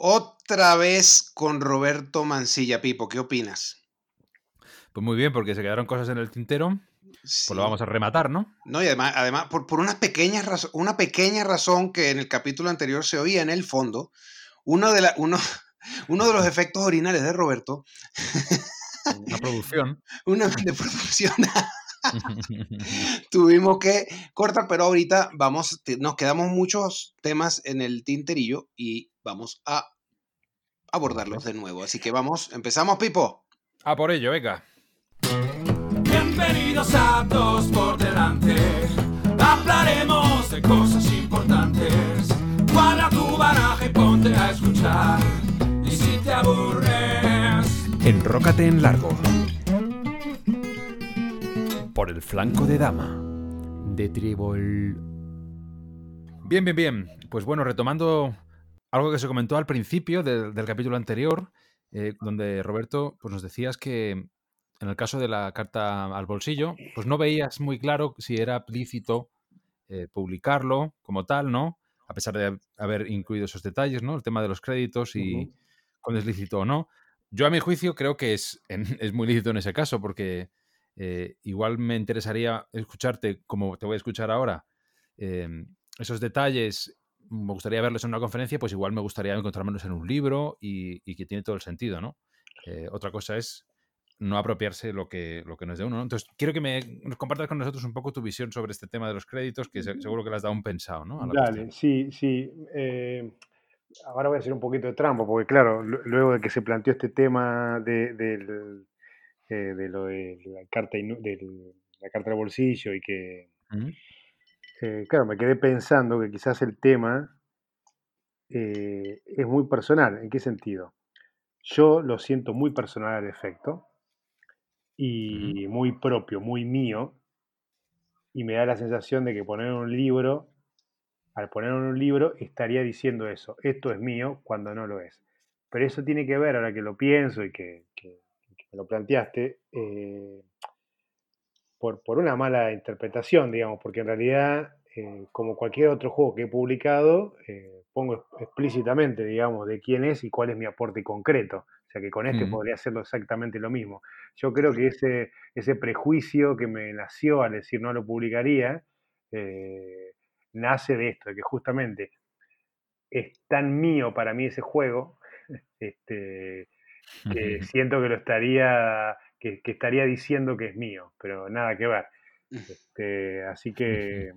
Otra vez con Roberto Mancilla, Pipo, ¿qué opinas? Pues muy bien, porque se quedaron cosas en el tintero. Pues lo vamos a rematar, ¿no? No, y además, además por, por una, pequeña una pequeña razón que en el capítulo anterior se oía en el fondo, uno de, la, uno, uno de los efectos originales de Roberto. Una producción. Una de producción. Tuvimos que cortar, pero ahorita vamos, nos quedamos muchos temas en el tinterillo y vamos a abordarlos de nuevo. Así que vamos, empezamos, Pipo. A por ello, venga. Bienvenidos a Dos por Delante. Hablaremos de cosas importantes. Guarda tu baraja y ponte a escuchar. Y si te aburres, enrócate en largo por el flanco de dama de Tribol. Bien, bien, bien. Pues bueno, retomando algo que se comentó al principio del capítulo anterior, eh, donde Roberto, pues nos decías que en el caso de la carta al bolsillo, pues no veías muy claro si era lícito eh, publicarlo como tal, ¿no? A pesar de haber incluido esos detalles, ¿no? El tema de los créditos y cuándo es lícito o no. Yo a mi juicio creo que es, es muy lícito en ese caso, porque eh, igual me interesaría escucharte, como te voy a escuchar ahora, em, esos detalles, me gustaría verlos en una conferencia, pues igual me gustaría encontrármelos en un libro y, que tiene todo el sentido, ¿no? Eh, otra cosa es no apropiarse lo que, lo que nos de uno, ¿no? Entonces, quiero que me compartas con nosotros un poco tu visión sobre este tema de los créditos, que seguro que le has dado un pensado, ¿no? Dale, sí, sí. Eh, ahora voy a hacer un poquito de trampa, porque claro, luego de que se planteó este tema del eh, de lo de la carta, de la carta de bolsillo y que, eh, claro, me quedé pensando que quizás el tema eh, es muy personal. ¿En qué sentido? Yo lo siento muy personal al efecto y muy propio, muy mío, y me da la sensación de que poner un libro, al poner un libro, estaría diciendo eso, esto es mío, cuando no lo es. Pero eso tiene que ver, ahora que lo pienso y que me lo planteaste, eh, por, una mala interpretación, digamos, porque en realidad, eh, como cualquier otro juego que he publicado, eh, pongo explícitamente, digamos, de quién es y cuál es mi aporte concreto. O sea que con este podría hacerlo exactamente lo mismo. Yo creo que ese, ese prejuicio que me nació al decir no lo publicaría, nace de esto, de que justamente es tan mío para mí ese juego, este, que siento que lo estaría, que, estaría diciendo que es mío, pero nada que ver. Este, así que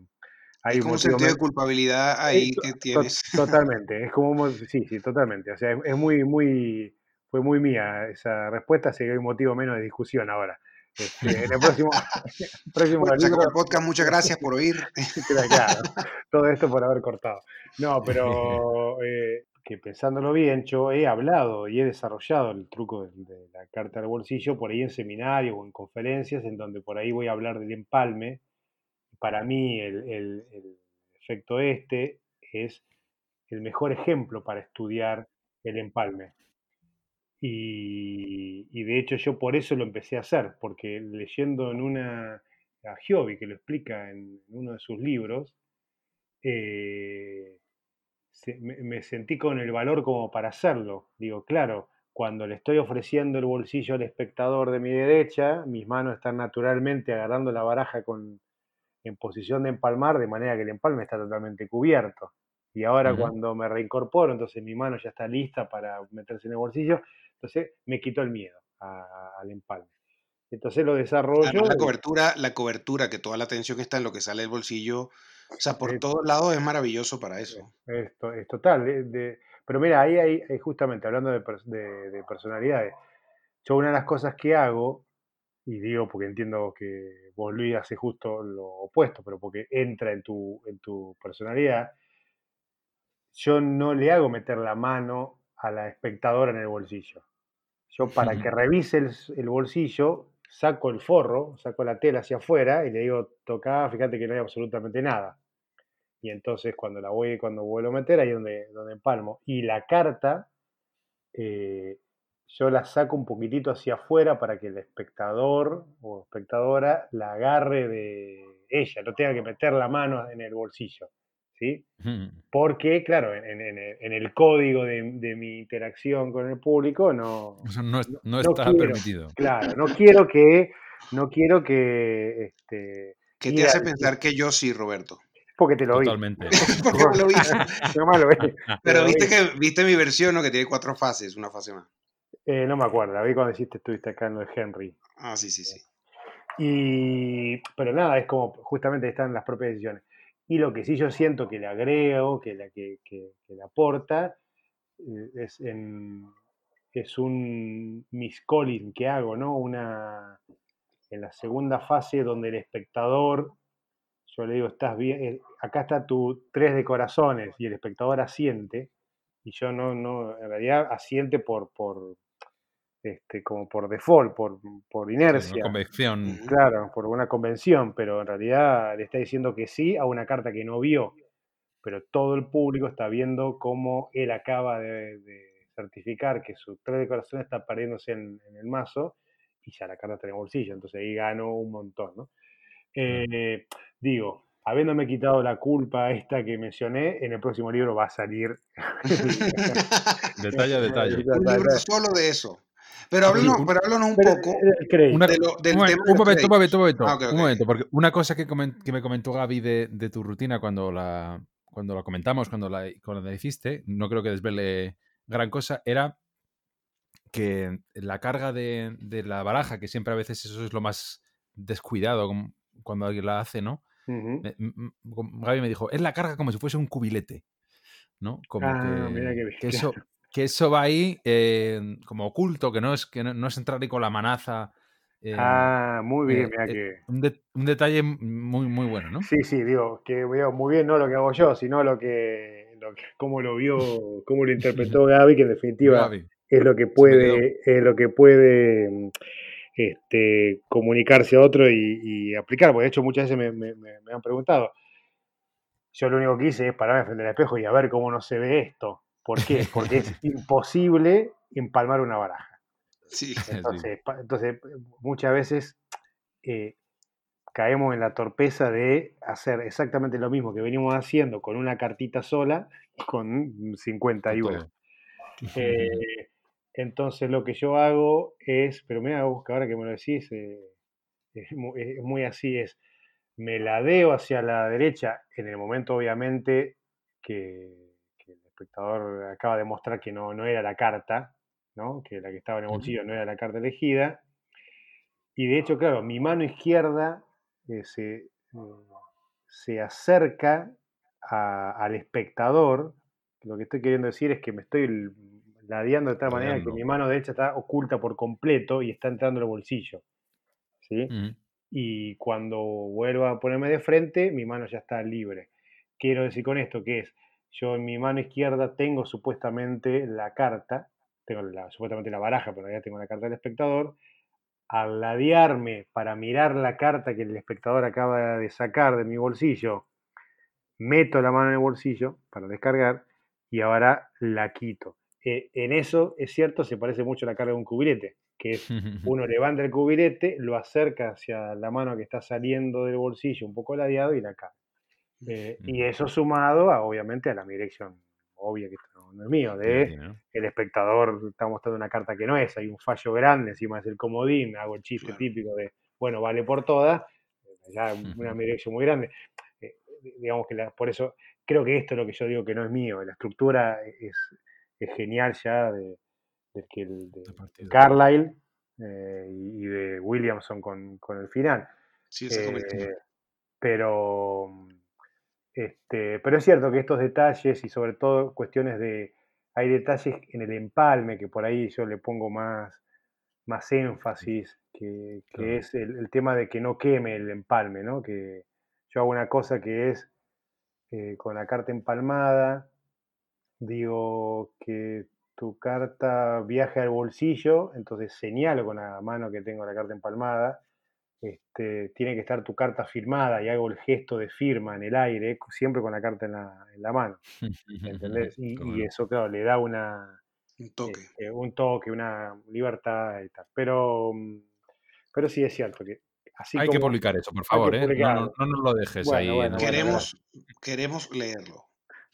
hay un sentido de culpabilidad ahí que tienes. totalmente, es como, sí, sí, totalmente. O sea, es, muy, muy, fue muy mía esa respuesta, así que hay un motivo menos de discusión ahora. Este, en el próximo, próximo podcast, muchas gracias por oír. claro, todo esto por haber cortado. No, pero eh, que pensándolo bien, yo he hablado y he desarrollado el truco de, la carta al bolsillo por ahí en seminarios o en conferencias, en donde por ahí voy a hablar del empalme. Para mí el, efecto este es el mejor ejemplo para estudiar el empalme. Y, de hecho yo por eso lo empecé a hacer, porque leyendo en una, a Giovi, que lo explica en uno de sus libros, eh, me, sentí con el valor como para hacerlo. Digo, claro, cuando le estoy ofreciendo el bolsillo al espectador de mi derecha, mis manos están naturalmente agarrando la baraja con, en posición de empalmar, de manera que el empalme está totalmente cubierto. Y ahora cuando me reincorporo, entonces mi mano ya está lista para meterse en el bolsillo, entonces me quito el miedo al empalme. Entonces lo desarrollo. la cobertura, la cobertura, que toda la atención está en lo que sale del bolsillo, o sea, por todos lados es maravilloso para eso. Esto es total. pero mira, ahí hay, justamente hablando de, personalidades, yo una de las cosas que hago, y digo porque entiendo que vos Luis hace justo lo opuesto, pero porque entra en tu, en tu personalidad, yo no le hago meter la mano a la espectadora en el bolsillo. Yo para que revise el, el bolsillo, saco el forro, saco la tela hacia afuera y le digo, toca, fíjate que no hay absolutamente nada y entonces cuando la voy, cuando vuelvo a meter, ahí es donde, donde empalmo. Y la carta, eh, yo la saco un poquitito hacia afuera para que el espectador o espectadora la agarre de ella, no tenga que meter la mano en el bolsillo. ¿sí? Porque, claro, en, en- en- en el código de, de mi interacción con el público no, no, es- no- no no está quiero. permitido. claro, no quiero que, no quiero que, este, ¿Qué te hace al- pensar que yo sí, Roberto? Porque te lo vi. Totalmente. Porque me lo vi. Nomás lo vi. Pero Lo viste vi. que viste mi versión, ¿no? Que tiene cuatro fases, una fase más. Eh, no me acuerdo, la vi cuando hiciste, estuviste acá en lo de Henry. Ah, sí, sí, sí. Y, pero nada, es como justamente están las propias decisiones. Y lo que sí yo siento que le agrego, que, la, que, que- que le aporta, eh, es, en, es un miscalling que hago, ¿no? Una, en la segunda fase donde el espectador, yo le digo, estás bien, eh, acá está tu tres de corazones y el espectador asiente, y yo no, no, en realidad asiente por, por este, como por default, por, por inercia. una convección. Ujú. Claro, por una convención, pero en realidad le está diciendo que sí a una carta que no vio. Pero todo el público está viendo cómo él acaba de, de certificar que su tres de corazón está perdiéndose en, en el mazo y ya la carta está en el bolsillo. Entonces ahí ganó un montón, ¿no? Eh, digo, habiéndome quitado la culpa esta que mencioné, en el próximo libro va a salir. Detalle a detalle. Un libro solo de eso. Pero háblanos, un- pero háblanos un Pero, poco. eh, el crédito. Una- de lo- del un, tema momento, un momento, un momento, créditos. Ah, un momento, porque una cosa que, me comentó Gaby de, de tu rutina cuando la, cuando la comentamos, cuando la, cuando la hiciste, no creo que desvele gran cosa, era que la carga de, de la baraja, que siempre a veces eso es lo más descuidado como- cuando alguien la hace, ¿no? Me- Gaby me dijo, es la carga como si fuese un cubilete, ¿no? Como Ah, que, mira eso, que eso va ahí eh, como oculto, que no es, que no, no es entrar ahí con la manaza. eh, Ah, muy bien, eh, mira que. un, de- un detalle muy, muy bueno, ¿no? Sí, sí, digo, que veo muy bien no lo que hago yo, sino lo que, lo que cómo lo vio, cómo lo interpretó Gaby, que en definitiva Gaby. es lo que puede, es lo que puede mm, este, comunicarse a otro y, y aplicar, porque de hecho muchas veces me, me- me- han preguntado. Yo lo único que hice es pararme frente al espejo y a ver cómo no se ve esto. ¿Por qué? Porque es imposible empalmar una baraja. Sí. Entonces, entonces muchas veces eh, caemos en la torpeza de hacer exactamente lo mismo que venimos haciendo con una cartita sola y con 50 Con IVA. todo. Eh, entonces lo que yo hago es, pero mira, vos que ahora que me lo decís, eh, es, mu- es muy así, es, me ladeo hacia la derecha en el momento obviamente que, que el espectador acaba de mostrar que no, no era la carta, ¿no? que la que estaba en el bolsillo no era la carta elegida. Y de hecho, claro, mi mano izquierda eh, se, eh, se acerca a- al espectador. Lo que estoy queriendo decir es que me estoy ladeando de tal manera que mi mano derecha está oculta por completo y está entrando en el bolsillo. ¿sí? Y cuando vuelva a ponerme de frente, mi mano ya está libre. Quiero decir con esto que es, yo en mi mano izquierda tengo supuestamente la carta, tengo la- supuestamente la baraja, pero ya tengo la carta del espectador. Al ladearme para mirar la carta que el espectador acaba de sacar de mi bolsillo, meto la mano en el bolsillo para descargar y ahora la quito. Eh, en eso, es cierto, se parece mucho a la carga de un cubilete, que es uno levanta el cubilete, lo acerca hacia la mano que está saliendo del bolsillo, un poco ladeado y la cae. Eh, y eso sumado, a, obviamente, a la mi dirección obvia, que esto no, es mío, de el espectador está mostrando una carta que no es, hay un fallo grande, encima es el comodín, hago el chiste Claro. típico de, bueno, vale por todas, ya una dirección muy grande. Eh, digamos que la- por eso creo que esto es lo que yo digo que no es mío, la estructura es, es genial ya de, de- De partida. Carlyle eh, y de Williamson con, con el final. Sí. Eh, pero, este, pero es cierto que estos detalles y sobre todo cuestiones de, hay detalles en el empalme que por ahí yo le pongo más, más énfasis, que, que Claro. es el, el tema de que no queme el empalme, ¿no? Que yo hago una cosa que es eh, con la carta empalmada, digo que tu carta viaje al bolsillo, entonces señalo con la mano que tengo la carta empalmada, este, tiene que estar tu carta firmada y hago el gesto de firma en el aire, siempre con la carta en la, en la mano, ¿entendés? Y, eso, claro, le da una, Un toque. este, un toque, una libertad y tal. Pero, mm, pero sí es cierto que así Hay que publicar eso, por favor, ¿eh? No, no- no nos lo dejes Bueno, ahí. en bueno. Queremos, queremos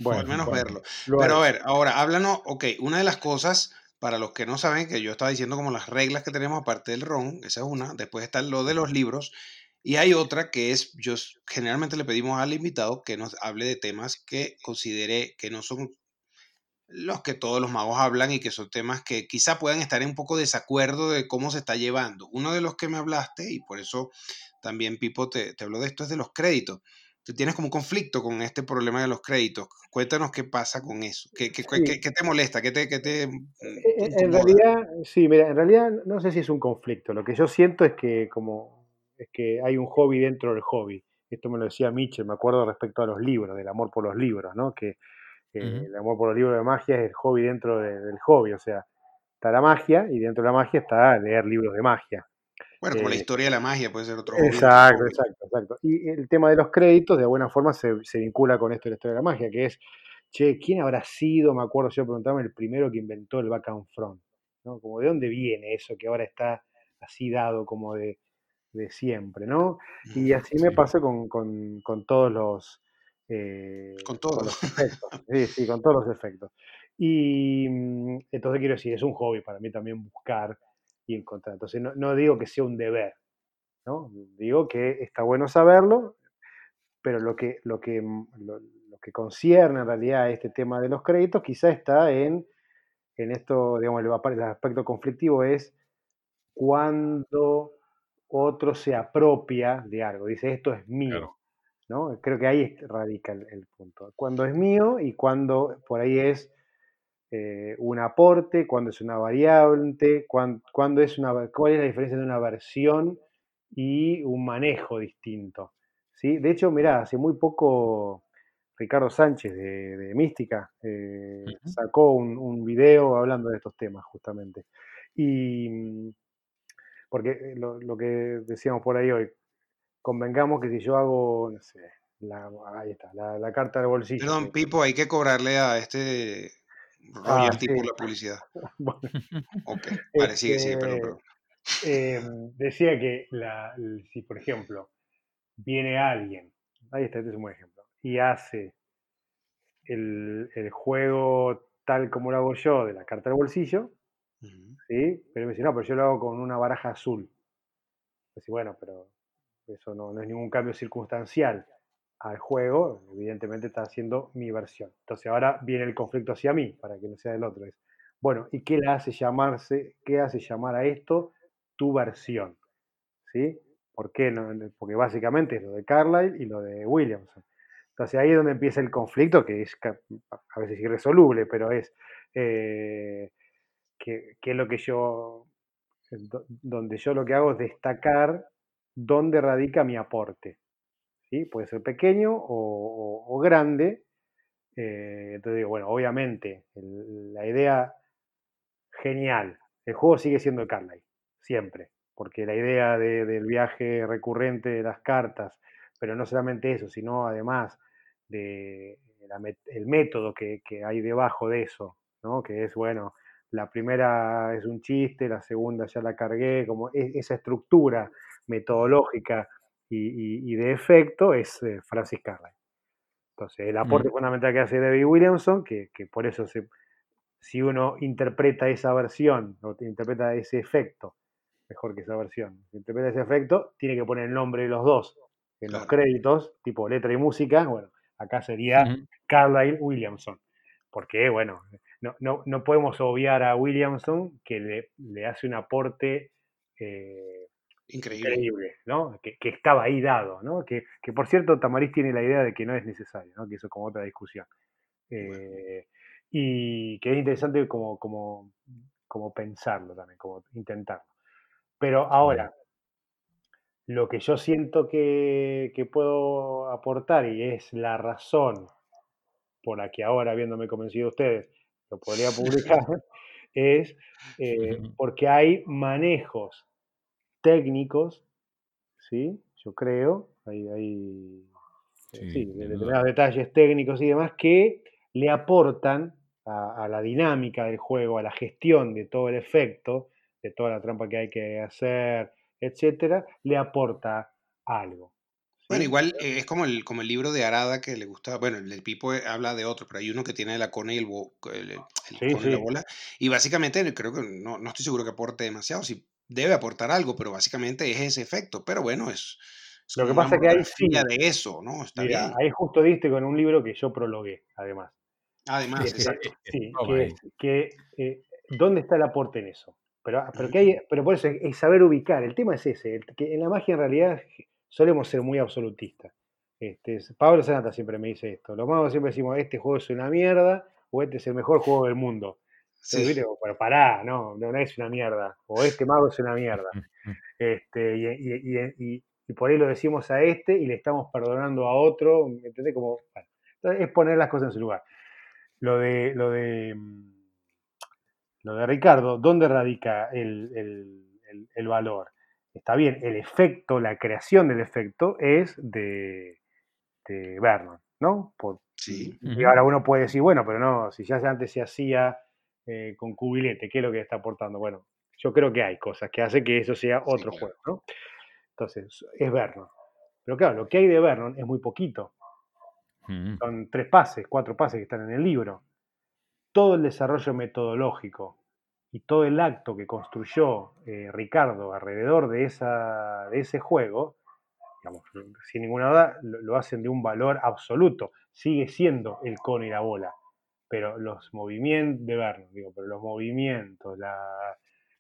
o al menos bueno, verlo. lo Pero a ver, ahora háblanos, ok, una de las cosas, para los que no saben, que yo estaba diciendo como las reglas que tenemos aparte del ron, esa es una, después está lo de los libros, y hay otra que es, yo generalmente le pedimos al invitado que nos hable de temas que considere que no son los que todos los magos hablan y que son temas que quizá puedan estar en un poco desacuerdo de cómo se está llevando. Uno de los que me hablaste, y por eso también Pipo te, te habló de esto, es de los créditos. Tú tienes como un conflicto con este problema de los créditos. Cuéntanos qué pasa con eso. ¿Qué, qué, Sí. qué- qué te molesta? ¿Qué te, qué te mm, Eh, eh, En realidad, sí, mira, en realidad no sé si es un conflicto. Lo que yo siento es que como es que hay un hobby dentro del hobby. Esto me lo decía Mitchell, me acuerdo respecto a los libros, del amor por los libros, ¿no? Que eh, el amor por los libros de magia es el hobby dentro de- del hobby, o sea, está la magia y dentro de la magia está leer libros de magia. Bueno, como la Eh, historia de la magia puede ser otro Exacto, exacto, exacto. Y el tema de los créditos, de alguna forma, se, se vincula con esto de la historia de la magia, que es, che, ¿quién habrá sido? Me acuerdo yo preguntarme el primero que inventó el back and front, ¿no? Como de dónde viene eso que ahora está así dado como de, de siempre, ¿no? Y así me pasa con, con- con todos los... eh, Con con todo. los efectos. Sí, sí, con todos los efectos. Y mm, entonces quiero decir, es un hobby para mí también buscar y encontrar. Entonces no, no digo que sea un deber, ¿no? Digo que está bueno saberlo, pero lo que, lo que, mm, lo, lo que concierne en realidad a este tema de los créditos quizá está en, en esto, digamos, el, el aspecto conflictivo es cuando otro se apropia de algo, dice esto es mío, Claro. ¿no? Creo que ahí radica el, el punto. Cuando es mío y cuando por ahí es eh, un aporte, cuando es una variable, cuán- cuándo es una, cuál es la diferencia de una versión y un manejo distinto. ¿sí? De hecho, mirá, hace muy poco Ricardo Sánchez de, de Mística eh, sacó un, un video hablando de estos temas justamente. Y porque eh, lo, lo que decíamos por ahí hoy, convengamos que si yo hago, no sé, la, ahí está, la, la carta del bolsillo. Perdón, Pipo, hay que cobrarle a este Ah, royalty sí. por la publicidad. bueno, Ok, vale, sigue, sigue, perdón, Este, perdón. eh, decía que la- si, por ejemplo, viene alguien, ahí está, este es un buen ejemplo, y hace el, el juego tal como lo hago yo de la carta del bolsillo, Ujú. ¿sí? pero me dice, no, pero yo lo hago con una baraja azul. Dice, bueno, pero eso no, no es ningún cambio circunstancial al juego, evidentemente está haciendo mi versión. Entonces ahora viene el conflicto hacia mí, para que no sea del otro. Es, bueno, ¿y qué le hace llamarse, qué hace llamar a esto tu versión? ¿Sí? ¿Por qué no? Porque básicamente es lo de Carlyle y lo de Williamson. Entonces ahí es donde empieza el conflicto, que es a veces irresoluble, pero es eh, que, que es lo que yo, do- donde yo lo que hago es destacar dónde radica mi aporte. Puede ser pequeño o, grande. eh, entonces digo, bueno, obviamente el- la idea genial, el juego sigue siendo de Carlyle, siempre, porque la idea de- del viaje recurrente de las cartas, pero no solamente eso, sino además de el método que, que hay debajo de eso, ¿no? que es, bueno, la primera es un chiste, la segunda ya la cargué, como e- esa estructura metodológica y, y- y de efecto es eh, Francis Carlyle. Entonces, el aporte fundamental que hace David Williamson, que, que por eso se, si uno interpreta esa versión o te interpreta ese efecto, mejor que esa versión, si interpreta ese efecto, tiene que poner el nombre de los dos en los créditos, tipo letra y música. Bueno, acá sería Ujú. Carlyle Williamson. Porque, bueno, no, no, no podemos obviar a Williamson que le, le hace un aporte eh, Increíble. increíble, ¿no? Que, que estaba ahí dado, ¿no? Que, que, por cierto, Tamariz tiene la idea de que no es necesario, ¿no? Que eso es como otra discusión. Eh, y que es interesante como, como, como pensarlo también, como intentarlo. Pero ahora, lo que yo siento que, que puedo aportar y es la razón por la que ahora, habiéndome convencido ustedes, lo podría publicar, es eh, porque hay manejos técnicos, ¿sí? Yo creo, hay, hay eh, Sí, sí, sin de- duda. determinados detalles técnicos y demás que le aportan a, a la dinámica del juego, a la gestión de todo el efecto, de toda la trampa que hay que hacer, etcétera, le aporta algo. Bueno, igual eh, es como el, como el libro de Arada que le gusta, bueno, el, Pipo eh, habla de otro, pero hay uno que tiene la cone y el, bo- el- el Sí, cono y la sí. bola, y básicamente creo que no, no estoy seguro que aporte demasiado, sí debe aportar algo, pero básicamente es ese efecto, pero bueno, es, es Lo que pasa que ahí sí, de eso, ¿no? Está mira, bien. ahí justo diste con un libro que yo prologué, además. Además, exacto. sí, que, es- eh, ¿dónde está el aporte en eso? Pero, pero, Ujú. que hay, pero por eso es, es saber ubicar. El tema es ese, el- que en la magia en realidad solemos ser muy absolutistas. Este, es- Pablo Sanata siempre me dice esto. Los magos siempre decimos, este juego es una mierda o este es el mejor juego del mundo. Pero pará, no, es una mierda. O este mago es una mierda. Este, y, y- y- por ahí lo decimos a este y le estamos perdonando a otro. ¿me ¿Entendés? Como, bueno, entonces es poner las cosas en su lugar. Lo de, lo de, mm, lo de Ricardo, ¿dónde radica el, el- el- el valor? Está bien, el efecto, la creación del efecto es de, de Vernon, ¿no? Por- Sí. y ahora uno puede decir, bueno, pero no, si ya antes se hacía eh, con cubilete, ¿qué es lo que está aportando? Bueno, yo creo que hay cosas que hacen que eso sea Sí, otro claro. juego, ¿no? Entonces, es Vernon. Pero claro, lo que hay de Vernon es muy poquito. Mm. Son tres pases, cuatro pases que están en el libro. Todo el desarrollo metodológico y todo el acto que construyó eh, Ricardo alrededor de, esa, de ese juego, digamos, sin ninguna duda, lo, lo hacen de un valor absoluto. Sigue siendo el cono y la bola. Pero los movimientos de Vernon, digo, pero los movimientos, la,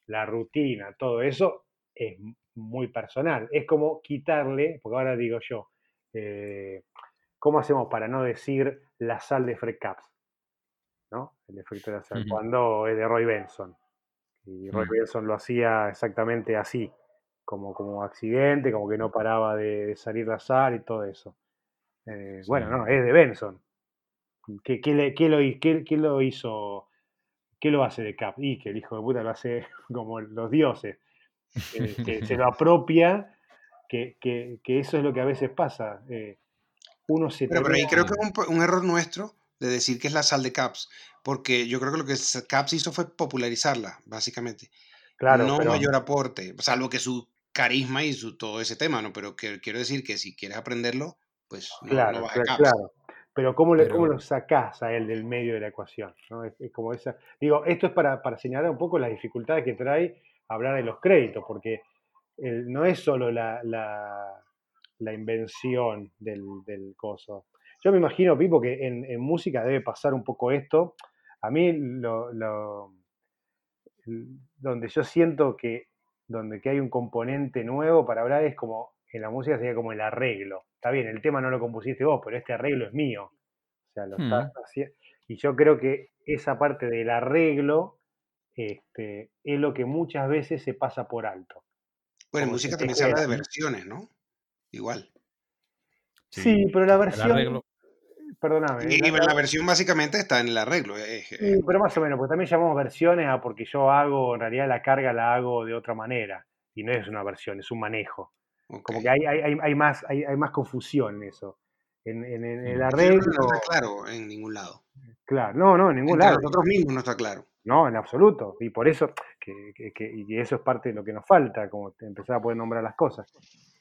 la rutina, todo eso es muy personal. Es como quitarle, porque ahora digo yo, eh, ¿cómo hacemos para no decir la sal de Fred Caps? ¿No? El efecto de la sal, cuando es de Roy Benson. Y Roy Mm. Benson lo hacía exactamente así, como, como accidente, como que no paraba de, de salir la sal y todo eso. Eh, Bueno, Sí. no, es de Benson. ¿Qué, qué le- qué lo, qué- lo hizo? ¿Qué lo hace de Cap? Y que el hijo de puta lo hace como los dioses. que- que se lo apropia, que, que- que eso es lo que a veces pasa. eh, uno se Pero, pero ahí creo que es un, error nuestro de decir que es la sal de Caps, porque yo creo que lo que Caps hizo fue popularizarla, básicamente. claro, no pero- mayor aporte, salvo que su carisma y su todo ese tema, ¿no? Pero que, quiero decir que si quieres aprenderlo, pues no, claro, no vas a Caps. claro. Pero ¿cómo, le, cómo lo sacás a él del medio de la ecuación? ¿no? Es, es como esa, digo, esto es para, para señalar un poco las dificultades que trae hablar de los créditos, porque el- no es solo la, la- la invención del, del coso. Yo me imagino, Pipo, que en, en música debe pasar un poco esto. A mí lo, lo- donde yo siento que donde que hay un componente nuevo para hablar es como en la música sería como el arreglo. Está bien, el tema no lo compusiste vos, pero este arreglo es mío. O sea, lo estás haciendo. Y yo creo que esa parte del arreglo este, es lo que muchas veces se pasa por alto. Bueno, en música también se habla de versiones, ¿no? Igual. Sí, pero la el versión. arreglo- Perdóname. Y, la- y la- la versión básicamente está en el arreglo. eh, eh, Sí, pero más o menos, porque también llamamos versiones a porque yo hago, en realidad la carga la hago de otra manera. Y no es una versión, es un manejo. Como que hay, hay, hay, hay más, hay, hay más confusión en eso. En, en- en el arreglo. no está claro en ningún lado. Claro, no, no, en ningún Entre lado. nosotros mismos no está claro. No, en absoluto. Y por eso, que, que- que- y eso es parte de lo que nos falta, como empezar a poder nombrar las cosas.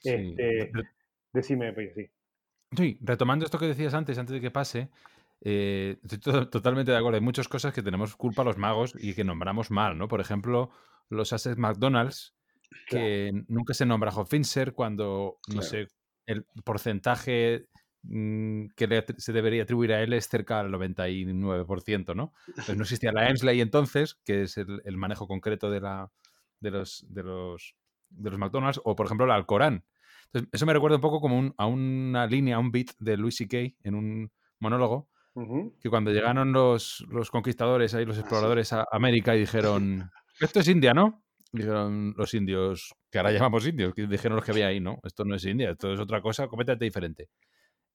Sí. Este, decime, Peyo, sí. Sí, retomando esto que decías antes, antes de que pase, eh, estoy to- totalmente de acuerdo. Hay muchas cosas que tenemos culpa los magos y que nombramos mal, ¿no? Por ejemplo, los assets McDonald's, que nunca se nombra Hoffinser cuando, no Claro. sé, el porcentaje mm, que le se debería atribuir a él es cerca del 99%, ¿no? Pues no existía la Ensley entonces, que es el, el manejo concreto de, la, de, los, de, los, de los McDonald's, o por ejemplo el Alcorán. Entonces, eso me recuerda un poco como un- a una línea, a un beat de Louis C.K. en un monólogo, que cuando llegaron los, los conquistadores, ahí los sí. exploradores a América y dijeron, esto es India, ¿no? Dijeron los indios, que ahora llamamos indios, que dijeron los que había ahí, no, esto no es India, esto es otra cosa completamente diferente.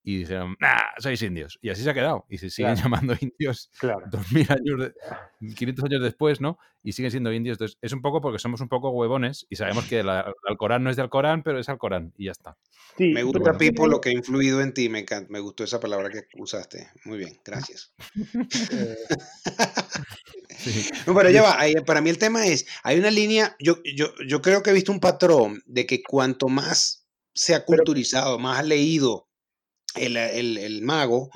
Y dijeron, nah, sois indios. Y así se ha quedado. Y se siguen Claro. llamando indios Claro. 2000 años, de- 500 años después, ¿no? Y siguen siendo indios. Entonces, es un poco porque somos un poco huevones y sabemos que la- el Alcorán no es de Alcorán, pero es Alcorán y ya está. Sí, Me gusta, bueno. Pipo, lo que ha influido en ti. Me, encanta, me gustó esa palabra que usaste. Muy bien, gracias. Eh, No, pero ya va, para mí el tema es, hay una línea, yo, yo, yo creo que he visto un patrón de que cuanto más se ha culturizado, más ha leído el, el- el mago,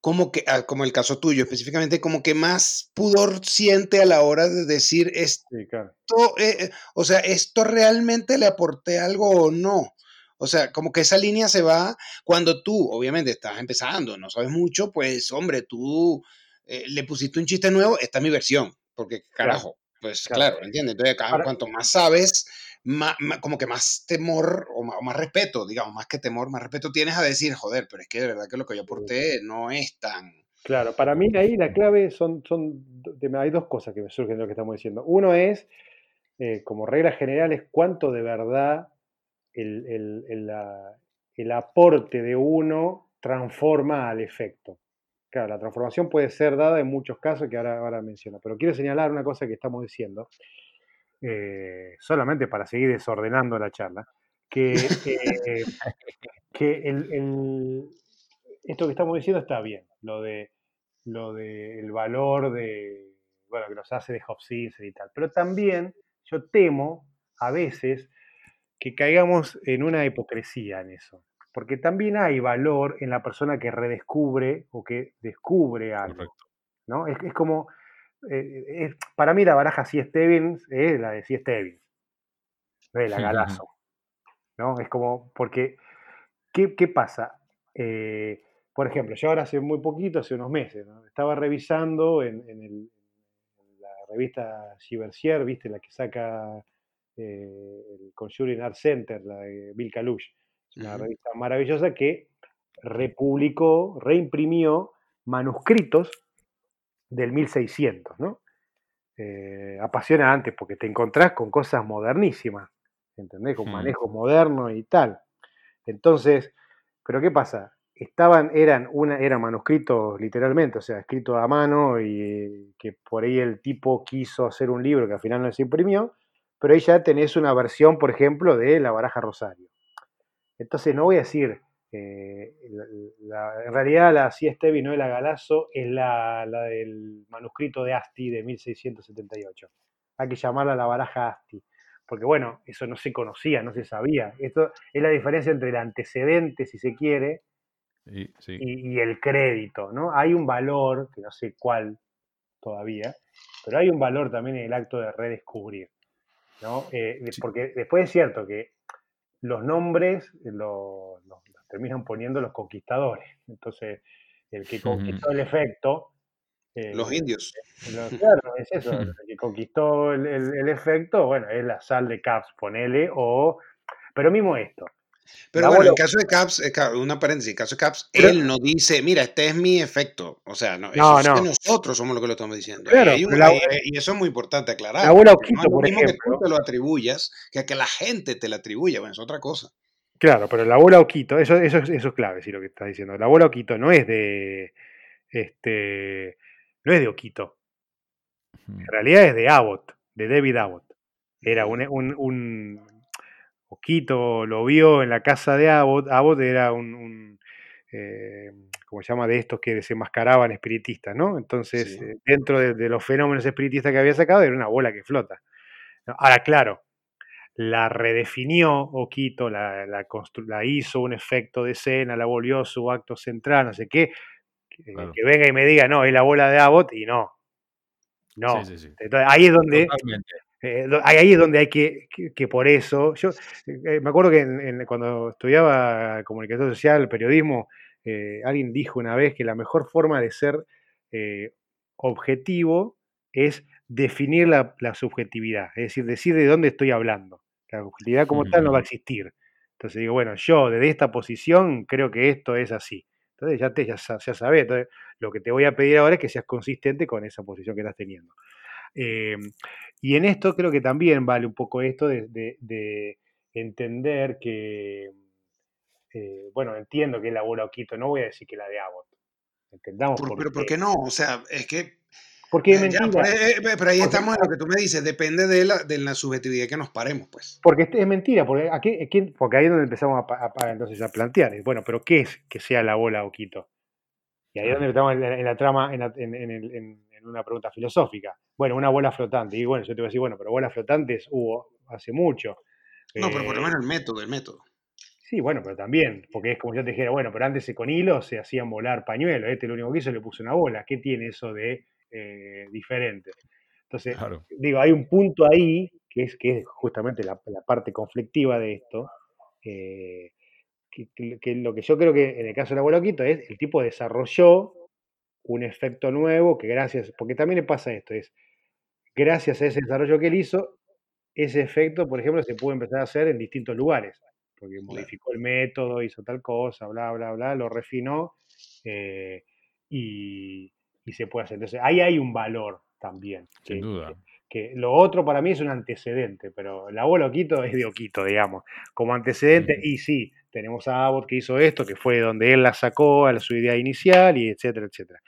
como que, ah, como el caso tuyo específicamente, como que más pudor siente a la hora de decir esto, Sí, claro. eh, eh, o sea, esto realmente le aporté algo o no. O sea, como que esa línea se va cuando tú, obviamente, estás empezando, no sabes mucho, pues, hombre, tú eh, le pusiste un chiste nuevo, esta es mi versión, porque carajo, pues claro. claro, ¿entiendes? Entonces, Ahora- cuanto más sabes, más, como que más temor o más, o más respeto, digamos, más que temor, más respeto tienes a decir, joder, pero es que de verdad que lo que yo aporté no es tan... Claro, para mí ahí la clave son, son hay dos cosas que me surgen de lo que estamos diciendo. Uno es, eh, como regla general, es cuánto de verdad el, el- el- el aporte de uno transforma al efecto. Claro, la transformación puede ser dada en muchos casos que ahora, ahora menciono, pero quiero señalar una cosa que estamos diciendo, eh, solamente para seguir desordenando la charla, que, eh, que el- el- esto que estamos diciendo está bien, lo de lo del valor de, bueno, que nos hace de Hobson y tal, pero también yo temo a veces que caigamos en una hipocresía en eso, porque también hay valor en la persona que redescubre o que descubre algo, Correcto. ¿no? Es, es como, eh, es- para mí la baraja C. Stevens es la de C. Stevens, no es la Galazo, ¿no? Es como, porque, ¿qué, qué pasa? Eh, por ejemplo, yo ahora hace muy poquito, hace unos meses, ¿no? estaba revisando en, en el- en la revista Cibercier, ¿viste? La que saca eh, el Conjuring Art Center, la de Bill Kalush. Una revista maravillosa que republicó, reimprimió manuscritos del 1600, ¿no? Eh, apasionante porque te encontrás con cosas modernísimas, ¿entendés? Con Hmm. manejos modernos y tal. Entonces, ¿pero qué pasa? Estaban, eran, una, eran manuscritos literalmente, o sea, escritos a mano y que por ahí el tipo quiso hacer un libro que al final no se imprimió, pero ahí ya tenés una versión, por ejemplo, de la baraja Rosario. Entonces, no voy a decir, eh, la- la- en realidad la. Stevie no es la Galazo, es la, la del manuscrito de Asti de 1678. Hay que llamarla la baraja Asti, porque bueno, eso no se conocía, no se sabía. Esto es la diferencia entre el antecedente, si se quiere, Y, sí. y, y el crédito, ¿no? Hay un valor, que no sé cuál todavía, pero hay un valor también en el acto de redescubrir, ¿no? Eh, de- Sí. Porque después es cierto que los nombres eh, lo- los, los terminan poniendo los conquistadores. Entonces, el que conquistó el efecto... eh, Los indios. lo- claro, es eso, el que conquistó el, el- el efecto, bueno, es la sal de Caps, ponele, o... Pero mismo esto, Pero La bueno, en bola- caso de Caps, eh, una paréntesis, en caso de Caps, Pero- él no dice, mira, este es mi efecto. O sea, no, No, eso es que no. nosotros somos los que lo estamos diciendo. Claro, y, la- y eso es muy importante aclarar. la no Oquito, es lo por mismo que tú te lo atribuyas que a que la gente te lo atribuya. Bueno, es otra cosa. Claro, pero la bola Oquito, eso, eso, es- eso es clave, sí, lo que estás diciendo. La bola Oquito no es de. Este. No es de Oquito. En realidad es de Abbott, de David Abbott. Era un, un, un- Oquito lo vio en la casa de Abbott. Abbott era un. un, eh, ¿Cómo se llama? De estos que desenmascaraban espiritistas, ¿no? Entonces, Sí. eh, dentro de, de los fenómenos espiritistas que había sacado, era una bola que flota. Ahora, claro, la redefinió Oquito, la, la, la hizo un efecto de escena, la volvió su acto central, no sé qué, que, Claro. que venga y me diga, no, es la bola de Abbott y no. No. Sí, sí, sí. Entonces, ahí es donde, Totalmente. Eh, ahí es donde hay que, que, que por eso, yo eh, me acuerdo que en- en- cuando estudiaba comunicación social, periodismo, eh, alguien dijo una vez que la mejor forma de ser eh, objetivo es definir la, la subjetividad, es decir, decir de dónde estoy hablando. La objetividad como tal no va a existir. Entonces digo, bueno, yo desde esta posición creo que esto es así. Entonces ya, te, ya, ya sabes, entonces, lo que te voy a pedir ahora es que seas consistente con esa posición que estás teniendo. Eh, y en esto creo que también vale un poco esto de, de- de entender que, eh, bueno, entiendo que es la bola Oquito, no voy a decir que la de Abbott. Entendamos Por- por pero ¿por qué. qué no? O sea, es que. Porque es ya, mentira. pues, eh, pero ahí Porque- estamos en lo que tú me dices. Depende de la, de la subjetividad que nos paremos, pues. Porque es mentira, porque, aquí, aquí- porque ahí es donde empezamos a, a pa- entonces a plantear. Bueno, pero ¿qué es que sea la bola Oquito? Y ahí es donde estamos en la, en la trama, en, la- en- en el- en- una pregunta filosófica. Bueno, una bola flotante. Y bueno, yo te voy a decir, bueno, pero bolas flotantes hubo hace mucho. No, pero por lo Eh, menos el método, el método. Sí, bueno, pero también, porque es como yo te dijera, bueno, pero antes con hilo se hacían volar pañuelos, este lo único que hizo le puso una bola, ¿qué tiene eso de eh, diferente? Entonces, Claro. digo, hay un punto ahí, que es, que es justamente la, la parte conflictiva de esto, eh, que, que- que lo que yo creo que en el caso del abuelo Quito es, el tipo desarrolló un efecto nuevo que gracias, porque también le pasa esto, es, gracias a ese desarrollo que él hizo, ese efecto, por ejemplo, se puede empezar a hacer en distintos lugares, porque Claro. modificó el método, hizo tal cosa, bla, bla, bla, lo refinó eh, y, y se puede hacer. Entonces, ahí hay un valor también. Sin que- duda. que lo otro para mí es un antecedente, pero el abuelo Quito es de Oquito, digamos, como antecedente, y sí, tenemos a Abbott que hizo esto, que fue donde él la sacó a su idea inicial, y etcétera, etcétera.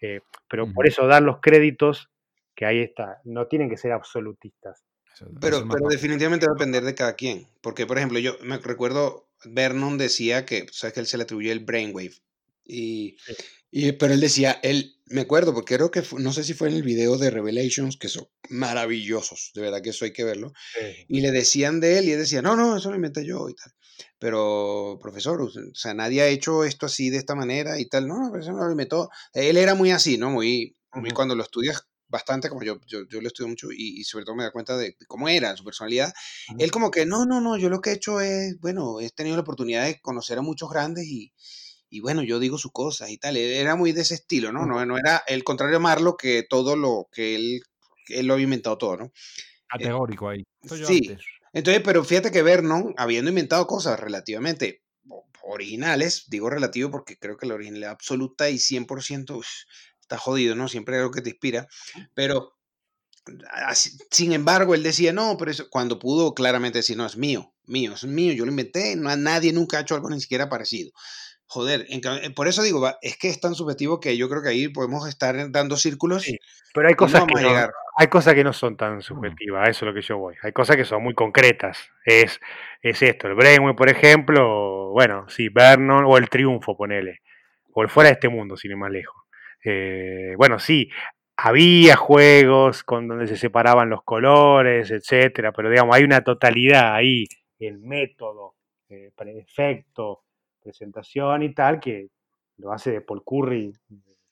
Eh, pero por eso dar los créditos, que ahí está, no tienen que ser absolutistas. Pero, pero definitivamente va a depender de cada quien. Porque, por ejemplo, yo me recuerdo, Vernon decía que, sabes que él se le atribuyó el brainwave. Y, Sí. y- pero él decía, él, me acuerdo, porque creo que, fue- no sé si fue en el video de Revelations, que son maravillosos, de verdad que eso hay que verlo. Sí. Y le decían de él y él decía, no, no, eso lo inventé yo y tal. Pero, profesor, o sea, nadie ha hecho esto así de esta manera y tal. No, no, pero eso no lo inventó. Él era muy así, ¿no? Muy, muy cuando lo estudias bastante, como yo, yo, yo lo estudio mucho y, y sobre todo me da cuenta de cómo era su personalidad. Él como que, no, no, no, yo lo que he hecho es, bueno, he tenido la oportunidad de conocer a muchos grandes y, y bueno, yo digo sus cosas y tal. Él era muy de ese estilo, ¿no? No, no era el contrario a Marlo, que todo lo que él, él lo había inventado todo, ¿no? Eh, Categórico ahí. Esto yo sí. antes. Entonces, pero fíjate que Vernon, habiendo inventado cosas relativamente originales, digo relativo porque creo que la originalidad absoluta y 100% uf, está jodido, ¿no? Siempre hay algo que te inspira, pero así- sin embargo, él decía, no, pero eso, cuando pudo claramente decir, no, es mío, mío, es mío, yo lo inventé, no, nadie nunca ha hecho algo ni siquiera parecido. Joder, en eh, por eso digo, va, es que es tan subjetivo que yo creo que ahí podemos estar dando círculos Sí, pero hay y no cosas, vamos que a no, llegar. Hay cosas que no son Mm. tan subjetivas, a eso es lo que yo voy. Hay cosas que son muy concretas. Es, es esto, el Brainwave, por ejemplo, bueno, sí, Vernon, o el Triunfo, ponele, o el Fuera de este Mundo, sin ir más lejos. Eh, bueno, sí, había juegos con donde se separaban los colores, etcétera, pero digamos, hay una totalidad ahí, el método, eh, efecto, presentación y tal, que lo hace de Paul Curry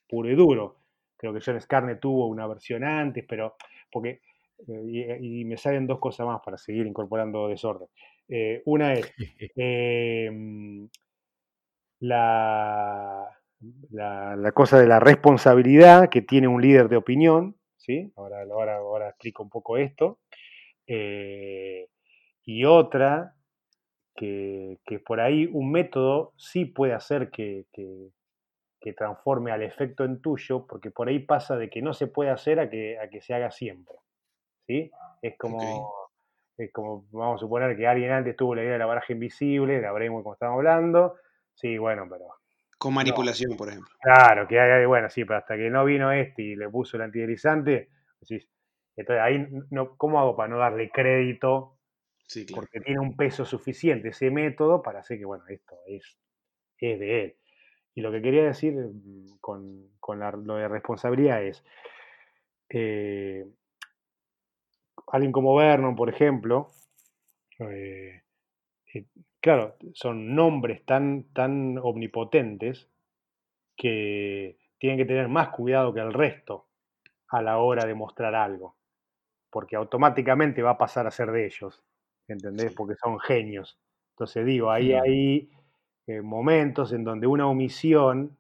puro y duro. Creo que John Scarne tuvo una versión antes, pero porque eh, y, y me salen dos cosas más para seguir incorporando desorden. Eh, una es eh, la, la, la cosa de la responsabilidad que tiene un líder de opinión, ¿sí? Ahora, ahora, ahora explico un poco esto. Eh, y otra, que, que, por ahí un método sí puede hacer que, que, que, transforme al efecto en tuyo, porque por ahí pasa de que no se puede hacer a que, a que se haga siempre. ¿sí? Es como, okay. es como, vamos a suponer que alguien antes tuvo la idea de la baraja invisible, la veremos como estamos hablando. Sí, bueno, pero. Con manipulación, no. por ejemplo. Claro, que hay, bueno, sí, pero hasta que no vino este y le puso el antideslizante, decís, entonces ahí, no, ¿cómo hago para no darle crédito? Sí, claro. Porque tiene un peso suficiente ese método para hacer que, bueno, esto es, es de él. Y lo que quería decir mm, con, con la, lo de responsabilidad es, eh, alguien como Vernon, por ejemplo, eh, eh, claro, son nombres tan, tan omnipotentes que tienen que tener más cuidado que el resto a la hora de mostrar algo, porque automáticamente va a pasar a ser de ellos, ¿entendés? Porque son genios. Entonces digo, ahí sí. Eh, momentos en donde una omisión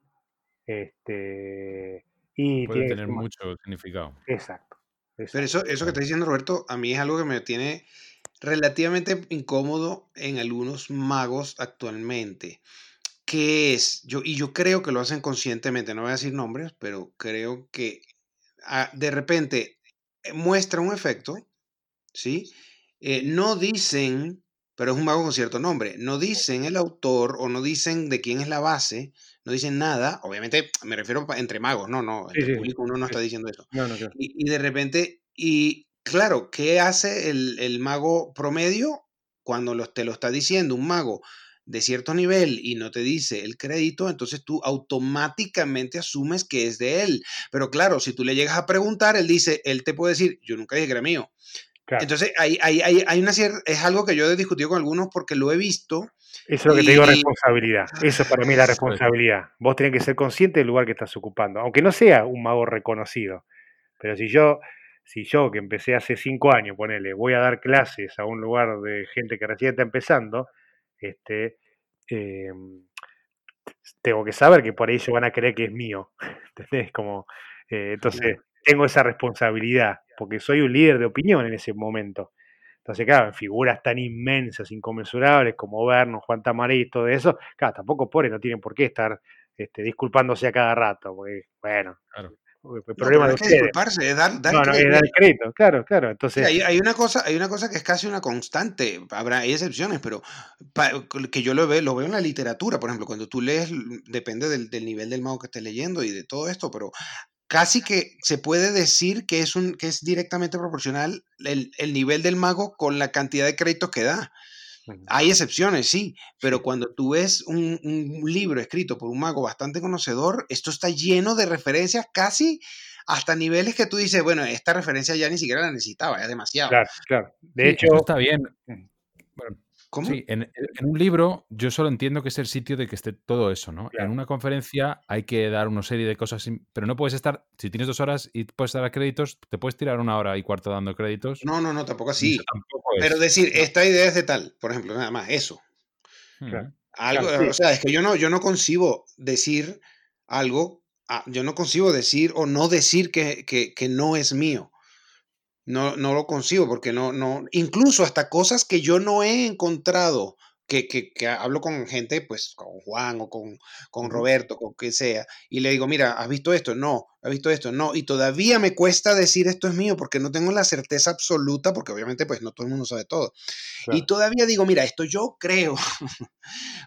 este, y puede tener mucho significado. Exacto. exacto. Pero eso, eso que está diciendo Roberto, a mí es algo que me tiene relativamente incómodo en algunos magos actualmente. ¿Qué es? Yo, y yo creo que lo hacen conscientemente, no voy a decir nombres, pero creo que ah, de repente eh, muestra un efecto, ¿sí? Eh, no dicen, pero es un mago con cierto nombre, no dicen el autor o no dicen de quién es la base, no dicen nada, obviamente me refiero entre magos, no, no, entre sí, el público uno no sí. está diciendo eso. No, no, claro. y, y, de repente, y claro, ¿qué hace el, el mago promedio cuando lo, te lo está diciendo un mago de cierto nivel y no te dice el crédito, entonces tú automáticamente asumes que es de él. Pero claro, si tú le llegas a preguntar, él dice, él te puede decir, yo nunca dije que era mío. Entonces, hay, hay, hay, hay una cierta, es algo que yo he discutido con algunos porque lo he visto. Eso es lo que te digo, responsabilidad. Eso para mí es la responsabilidad. Vos tenés que ser consciente del lugar que estás ocupando, aunque no sea un mago reconocido. Pero si yo, si yo que empecé hace cinco años, ponele, voy a dar clases a un lugar de gente que recién está empezando, este, em, tengo que saber que por ahí ellos van a creer que es mío. ¿Entendés? Como, eh, entonces, tengo esa responsabilidad, porque soy un líder de opinión en ese momento. Entonces, claro, en figuras tan inmensas, inconmensurables como Verno, Juan Tamaré y todo eso, claro, tampoco por no tienen por qué estar este, disculpándose a cada rato, porque, bueno, claro. el problema de disculparse, es dar, no, no, es dar crédito, claro, claro. Entonces, hay, una cosa, hay una cosa que es casi una constante, habrá, hay excepciones, pero que yo lo veo, lo veo en la literatura, por ejemplo, cuando tú lees, depende del, del nivel del mago que estés leyendo y de todo esto, pero casi que se puede decir que es, un, que es directamente proporcional el, nivel del mago con la cantidad de créditos que da. Hay excepciones, sí, pero cuando tú ves un, libro escrito por un mago bastante conocedor, esto está lleno de referencias casi hasta niveles que tú dices, bueno, esta referencia ya ni siquiera la necesitaba, es demasiado. Claro, claro. De hecho, está bien. Bueno, Sí, en, un libro yo solo entiendo que es el sitio de que esté todo eso, ¿no? En una conferencia hay que dar una serie de cosas, pero no puedes estar, si tienes dos horas y puedes dar créditos, te puedes tirar una hora y cuarto dando créditos. No, no, no, tampoco así. pero decir, esta idea es de tal, por ejemplo, nada más, eso. Algo, o sea, es que yo no, yo no concibo decir algo, ah, yo no concibo decir o no decir que, que, que no es mío no, no lo consigo porque no, no, incluso hasta cosas que yo no he encontrado que, que, que, hablo con gente, pues con Juan o con, con Roberto, con quien sea, y le digo, mira, ¿has visto esto? No, ¿has visto esto? No, y todavía me cuesta decir esto es mío porque no tengo la certeza absoluta, porque obviamente pues no todo el mundo sabe todo. Y todavía digo, mira, esto yo creo,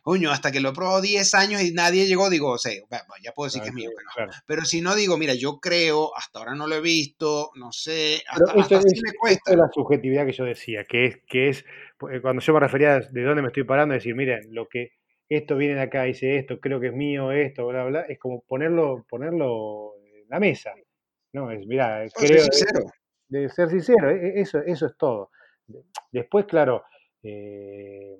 coño, hasta que lo he probado 10 años y nadie llegó, digo, o sea, ya puedo decir que es mío, pero, pero, si no digo, mira, yo creo, hasta ahora no lo he visto, no sé, hasta, hasta me cuesta. es la subjetividad que yo decía, que es, que es cuando yo me refería de dónde me estoy parando, decir, miren, lo que esto viene de acá, dice esto, creo que es mío, esto, bla, bla, es como ponerlo, ponerlo en la mesa. No, es, mira, creo. De, ser sincero, e, e, eso, eso es todo. Después, claro, eh,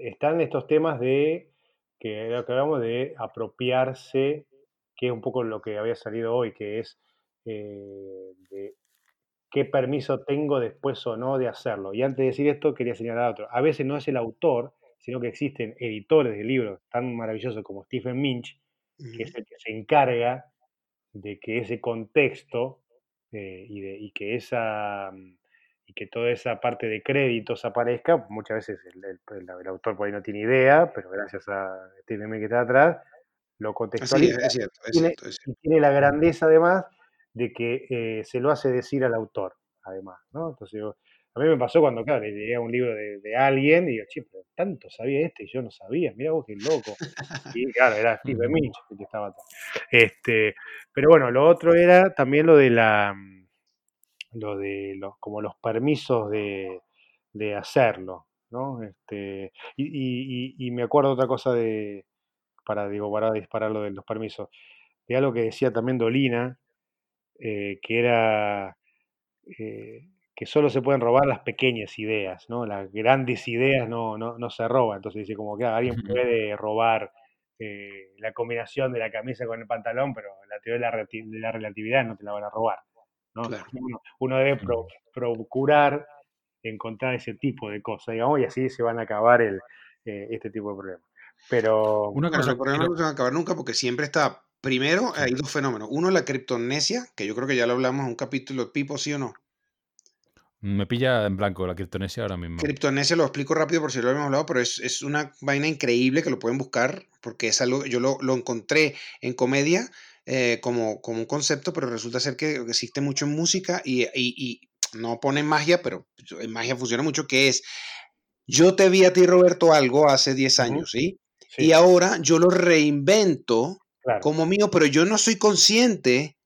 están estos temas de que, lo que hablamos de apropiarse, que es un poco lo que había salido hoy, que es eh, de qué permiso tengo después o no de hacerlo. Y antes de decir esto, quería señalar otro. A veces no es el autor, sino que existen editores de libros tan maravillosos como Stephen Minch, que es el que se encarga de que ese contexto eh, y, que esa y que toda esa parte de créditos aparezca. Muchas veces el, autor por ahí no tiene idea, pero gracias a Stephen Minch que está atrás, lo contextualiza. y tiene la grandeza además de que eh, se lo hace decir al autor, además, ¿no? Entonces, a mí me pasó cuando, claro, le leía un libro de, alguien y digo, che, pero tanto sabía este y yo no sabía, mira vos qué loco. Y claro, era Steve Minch el que estaba Este, pero bueno, lo otro era también lo de la, lo de los, como los permisos de, de hacerlo, ¿no? Este, y, y, y, me acuerdo otra cosa de, para, digo, para disparar lo de los permisos, de algo que decía también Dolina, eh, que era eh, que solo se pueden robar las pequeñas ideas, ¿no? Las grandes ideas no, no, no se roban. Entonces dice como que ah, alguien puede robar eh, la combinación de la camisa con el pantalón, pero la teoría de la, relatividad no te la van a robar. ¿no? Uno, debe procurar encontrar ese tipo de cosas, digamos, y así se van a acabar el, este tipo de problemas. Pero... Una cosa, no se van a acabar nunca porque siempre está Primero, hay dos fenómenos. Uno, la criptonesia, que yo creo que ya lo hablamos en un capítulo, Pipo, ¿sí o no? Me pilla en blanco la criptonesia ahora mismo. Criptonesia lo explico rápido por si lo habíamos hablado, pero es, una vaina increíble que lo pueden buscar porque es algo, yo lo, encontré en comedia eh, como, como un concepto, pero resulta ser que existe mucho en música y, no pone magia, pero en magia funciona mucho, que es, yo te vi a ti, Roberto, algo hace 10 años, ¿sí? Y ahora yo lo reinvento como mío, pero yo no soy consciente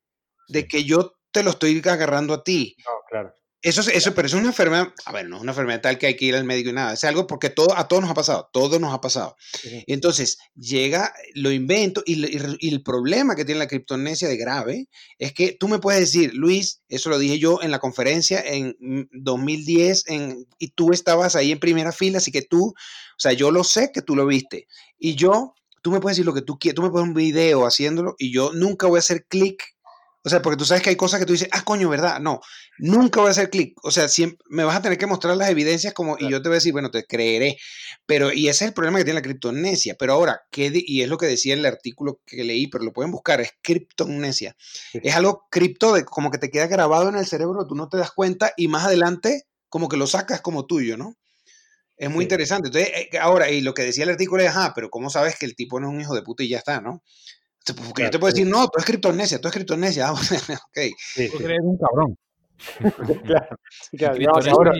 de que yo te lo estoy agarrando a ti. No, claro. Eso, es- eso, pero eso es una enfermedad, a ver, no es una enfermedad tal que hay que ir al médico y nada, es algo porque todo, a todos nos ha pasado, todo nos ha pasado. Sí, entonces llega, lo invento y, el problema que tiene la criptonesia de grave es que tú me puedes decir, Luis, eso lo dije yo en la conferencia en mm, 2010 en, y tú estabas ahí en primera fila, así que tú, o sea, yo lo sé que tú lo viste y yo, tú me puedes decir lo que tú quieras, tú me pones un video haciéndolo y yo nunca voy a hacer clic. O sea, porque tú sabes que hay cosas que tú dices, ah, coño, ¿verdad? No, nunca voy a hacer clic. O sea, siempre, me vas a tener que mostrar las evidencias como, y yo te voy a decir, bueno, te creeré. Pero, y ese es el problema que tiene la criptonesia. Pero ahora, ¿qué di- y es lo que decía en el artículo que leí, pero lo pueden buscar, es criptonesia. Sí. Es algo cripto de como que te queda grabado en el cerebro, tú no te das cuenta y más adelante como que lo sacas como tuyo, ¿no? Es muy Sí. interesante. Entonces, eh, ahora, y lo que decía el artículo es, ah, pero ¿cómo sabes que el tipo no es un hijo de puta y ya está, no? Sea, Porque yo te puedo sí. decir, no, tú es criptonesia, tú es criptonesia. Ah, bueno, ok. Sí, Tú eres un cabrón. Claro. Sí, claro, digamos, ahora-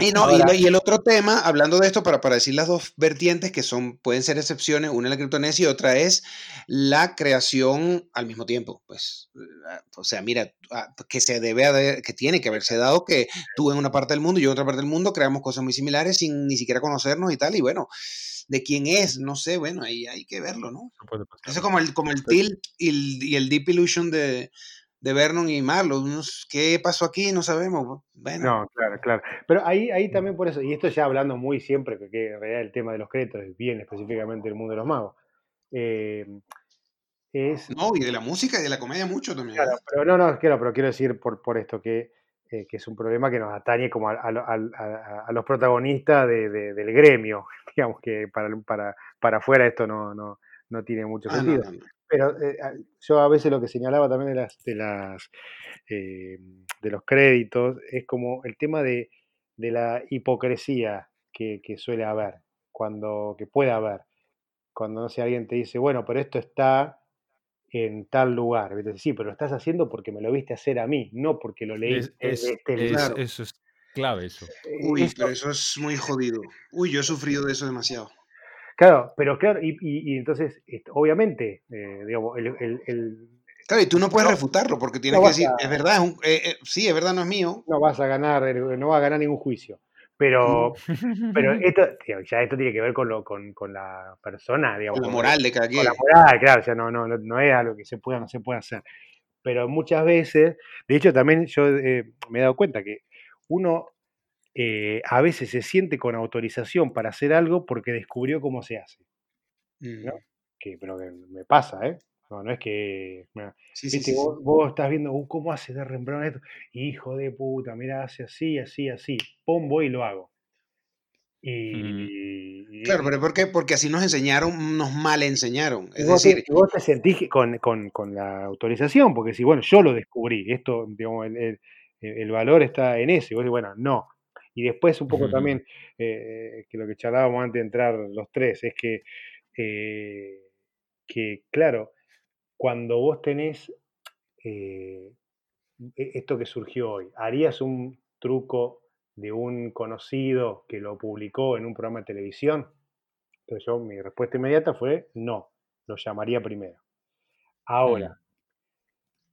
y. Y, no, y, Ahora- lo- y el otro tema, hablando de esto, para, para decir las dos vertientes que son, pueden ser excepciones, una es la criptonesia y otra es la creación al mismo tiempo. Pues, ah, o sea, mira, ah, que se debe haber, que tiene que haberse dado que tú en una parte del mundo y yo en otra parte del mundo creamos cosas muy similares sin ni siquiera conocernos y tal, y bueno, de quién es, no sé, bueno, ahí hay que verlo, ¿no? Eso es como el, como el tilt y el, y el deep illusion de, de Vernon y Marlowe. unos, ¿Qué pasó aquí? No sabemos. Bueno, No, claro, claro. Pero ahí, ahí también por eso, y esto ya hablando muy siempre, que, que en realidad el tema de los créditos es bien específicamente el mundo de los magos. eh, es. no, y de la música y de la comedia mucho también. Claro, ¿eh? pero no, no, claro, pero quiero decir por, por esto que, eh, que es un problema que nos atañe como a, a los protagonistas de- de- del gremio. Digamos que para, para, para afuera esto no, no, no tiene mucho Ah, sentido. no, no. Pero eh, yo a veces lo que señalaba también de las de las eh, de los créditos es como el tema de, de la hipocresía que, que suele haber, cuando, que puede haber, cuando no sé, alguien te dice, bueno, pero esto está en tal lugar. Y te dice, sí, pero lo estás haciendo porque me lo viste hacer a mí, no porque lo leí Es- de es- este es-. Eso es clave, eso. Eh, Uy, eso- pero eso es muy jodido. Uy, yo he sufrido de eso demasiado. Claro, pero claro, y, y- y entonces, obviamente, eh, digamos, el, el- el- Claro, y tú no puedes No, refutarlo porque tienes no que decir, a- es verdad, es un- eh, eh, sí, es verdad, no es mío. no vas a ganar, no vas a ganar ningún juicio. Pero, pero esto, tío, ya esto tiene que ver con, lo, con, con la persona, digamos. Con la con- moral de cada con quien. la moral, claro, o sea, no, no, no, no es algo que se pueda o no se pueda hacer. Pero muchas veces, de hecho también yo eh, me he dado cuenta que uno eh, a veces se siente con autorización para hacer algo porque descubrió cómo se hace. Mm, ¿no? Que, pero que me pasa, ¿eh? No, no es que... mira, Sí, sí, Viste, sí, sí. vos, estás viendo "Uh, cómo hace de Rembrandt esto. Hijo de puta, mira, hace así, así, así. Pum, voy y lo hago. Y, y- Claro, pero ¿por qué? Porque así nos enseñaron, nos mal enseñaron. Es vos, decir, vos te sentís con, con- con la autorización, porque si, bueno, yo lo descubrí, esto, digamos, el, el- el valor está en eso. Y vos decís, bueno, no. Y después un poco también, eh, que lo que charlábamos antes de entrar los tres, es que, eh, que claro, cuando vos tenés eh, e- esto que surgió hoy, ¿harías un truco de un conocido que lo publicó en un programa de televisión? Entonces yo, mi respuesta inmediata fue no, lo llamaría primero. Ahora,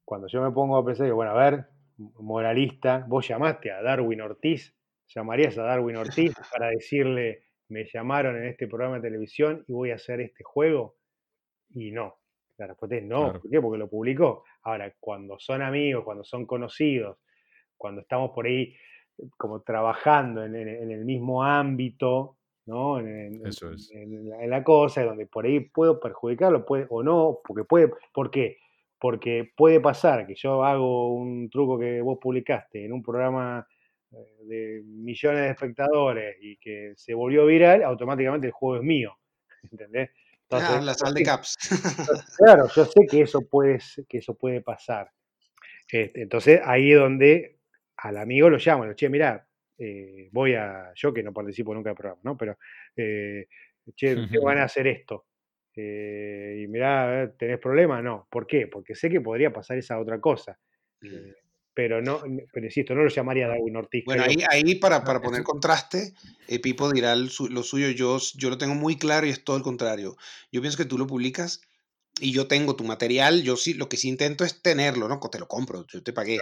cuando yo me pongo a pensar bueno, a ver, moralista, vos llamaste a Darwin Ortiz, llamarías a Darwin Ortiz para decirle, me llamaron en este programa de televisión y voy a hacer este juego, y no. La respuesta es no. Claro. ¿Por qué? Porque lo publicó. Ahora, cuando son amigos, cuando son conocidos, cuando estamos por ahí como trabajando en, en- en el mismo ámbito, ¿no? En, Eso es. en la, en la cosa, donde por ahí puedo perjudicarlo, puede, o no, porque puede, ¿por qué? Porque puede pasar que yo hago un truco que vos publicaste en un programa eh, de millones de espectadores y que se volvió viral, automáticamente el juego es mío. ¿Entendés? ah, la sal de caps. Claro, yo sé que eso puede, que eso puede pasar. Este, entonces ahí es donde al amigo lo llamo, le digo, che, mirá, eh, voy a, yo que no participo nunca del programa, ¿no? Pero, eh, che, ganas de hacer esto. Eh, y mirá, eh, ¿tenés problema? No. ¿Por qué? Porque sé que podría pasar esa otra cosa. Pero no, pero insisto, no lo llamaría Darwin Ortiz. Bueno, ahí, ahí para, para esto- poner contraste, eh, Pipo dirá el lo suyo, yo, yo lo tengo muy claro y es todo el contrario. Yo pienso que tú lo publicas y yo tengo tu material, yo sí, lo que sí intento es tenerlo, ¿no? Te lo compro, yo te pagué. Eh,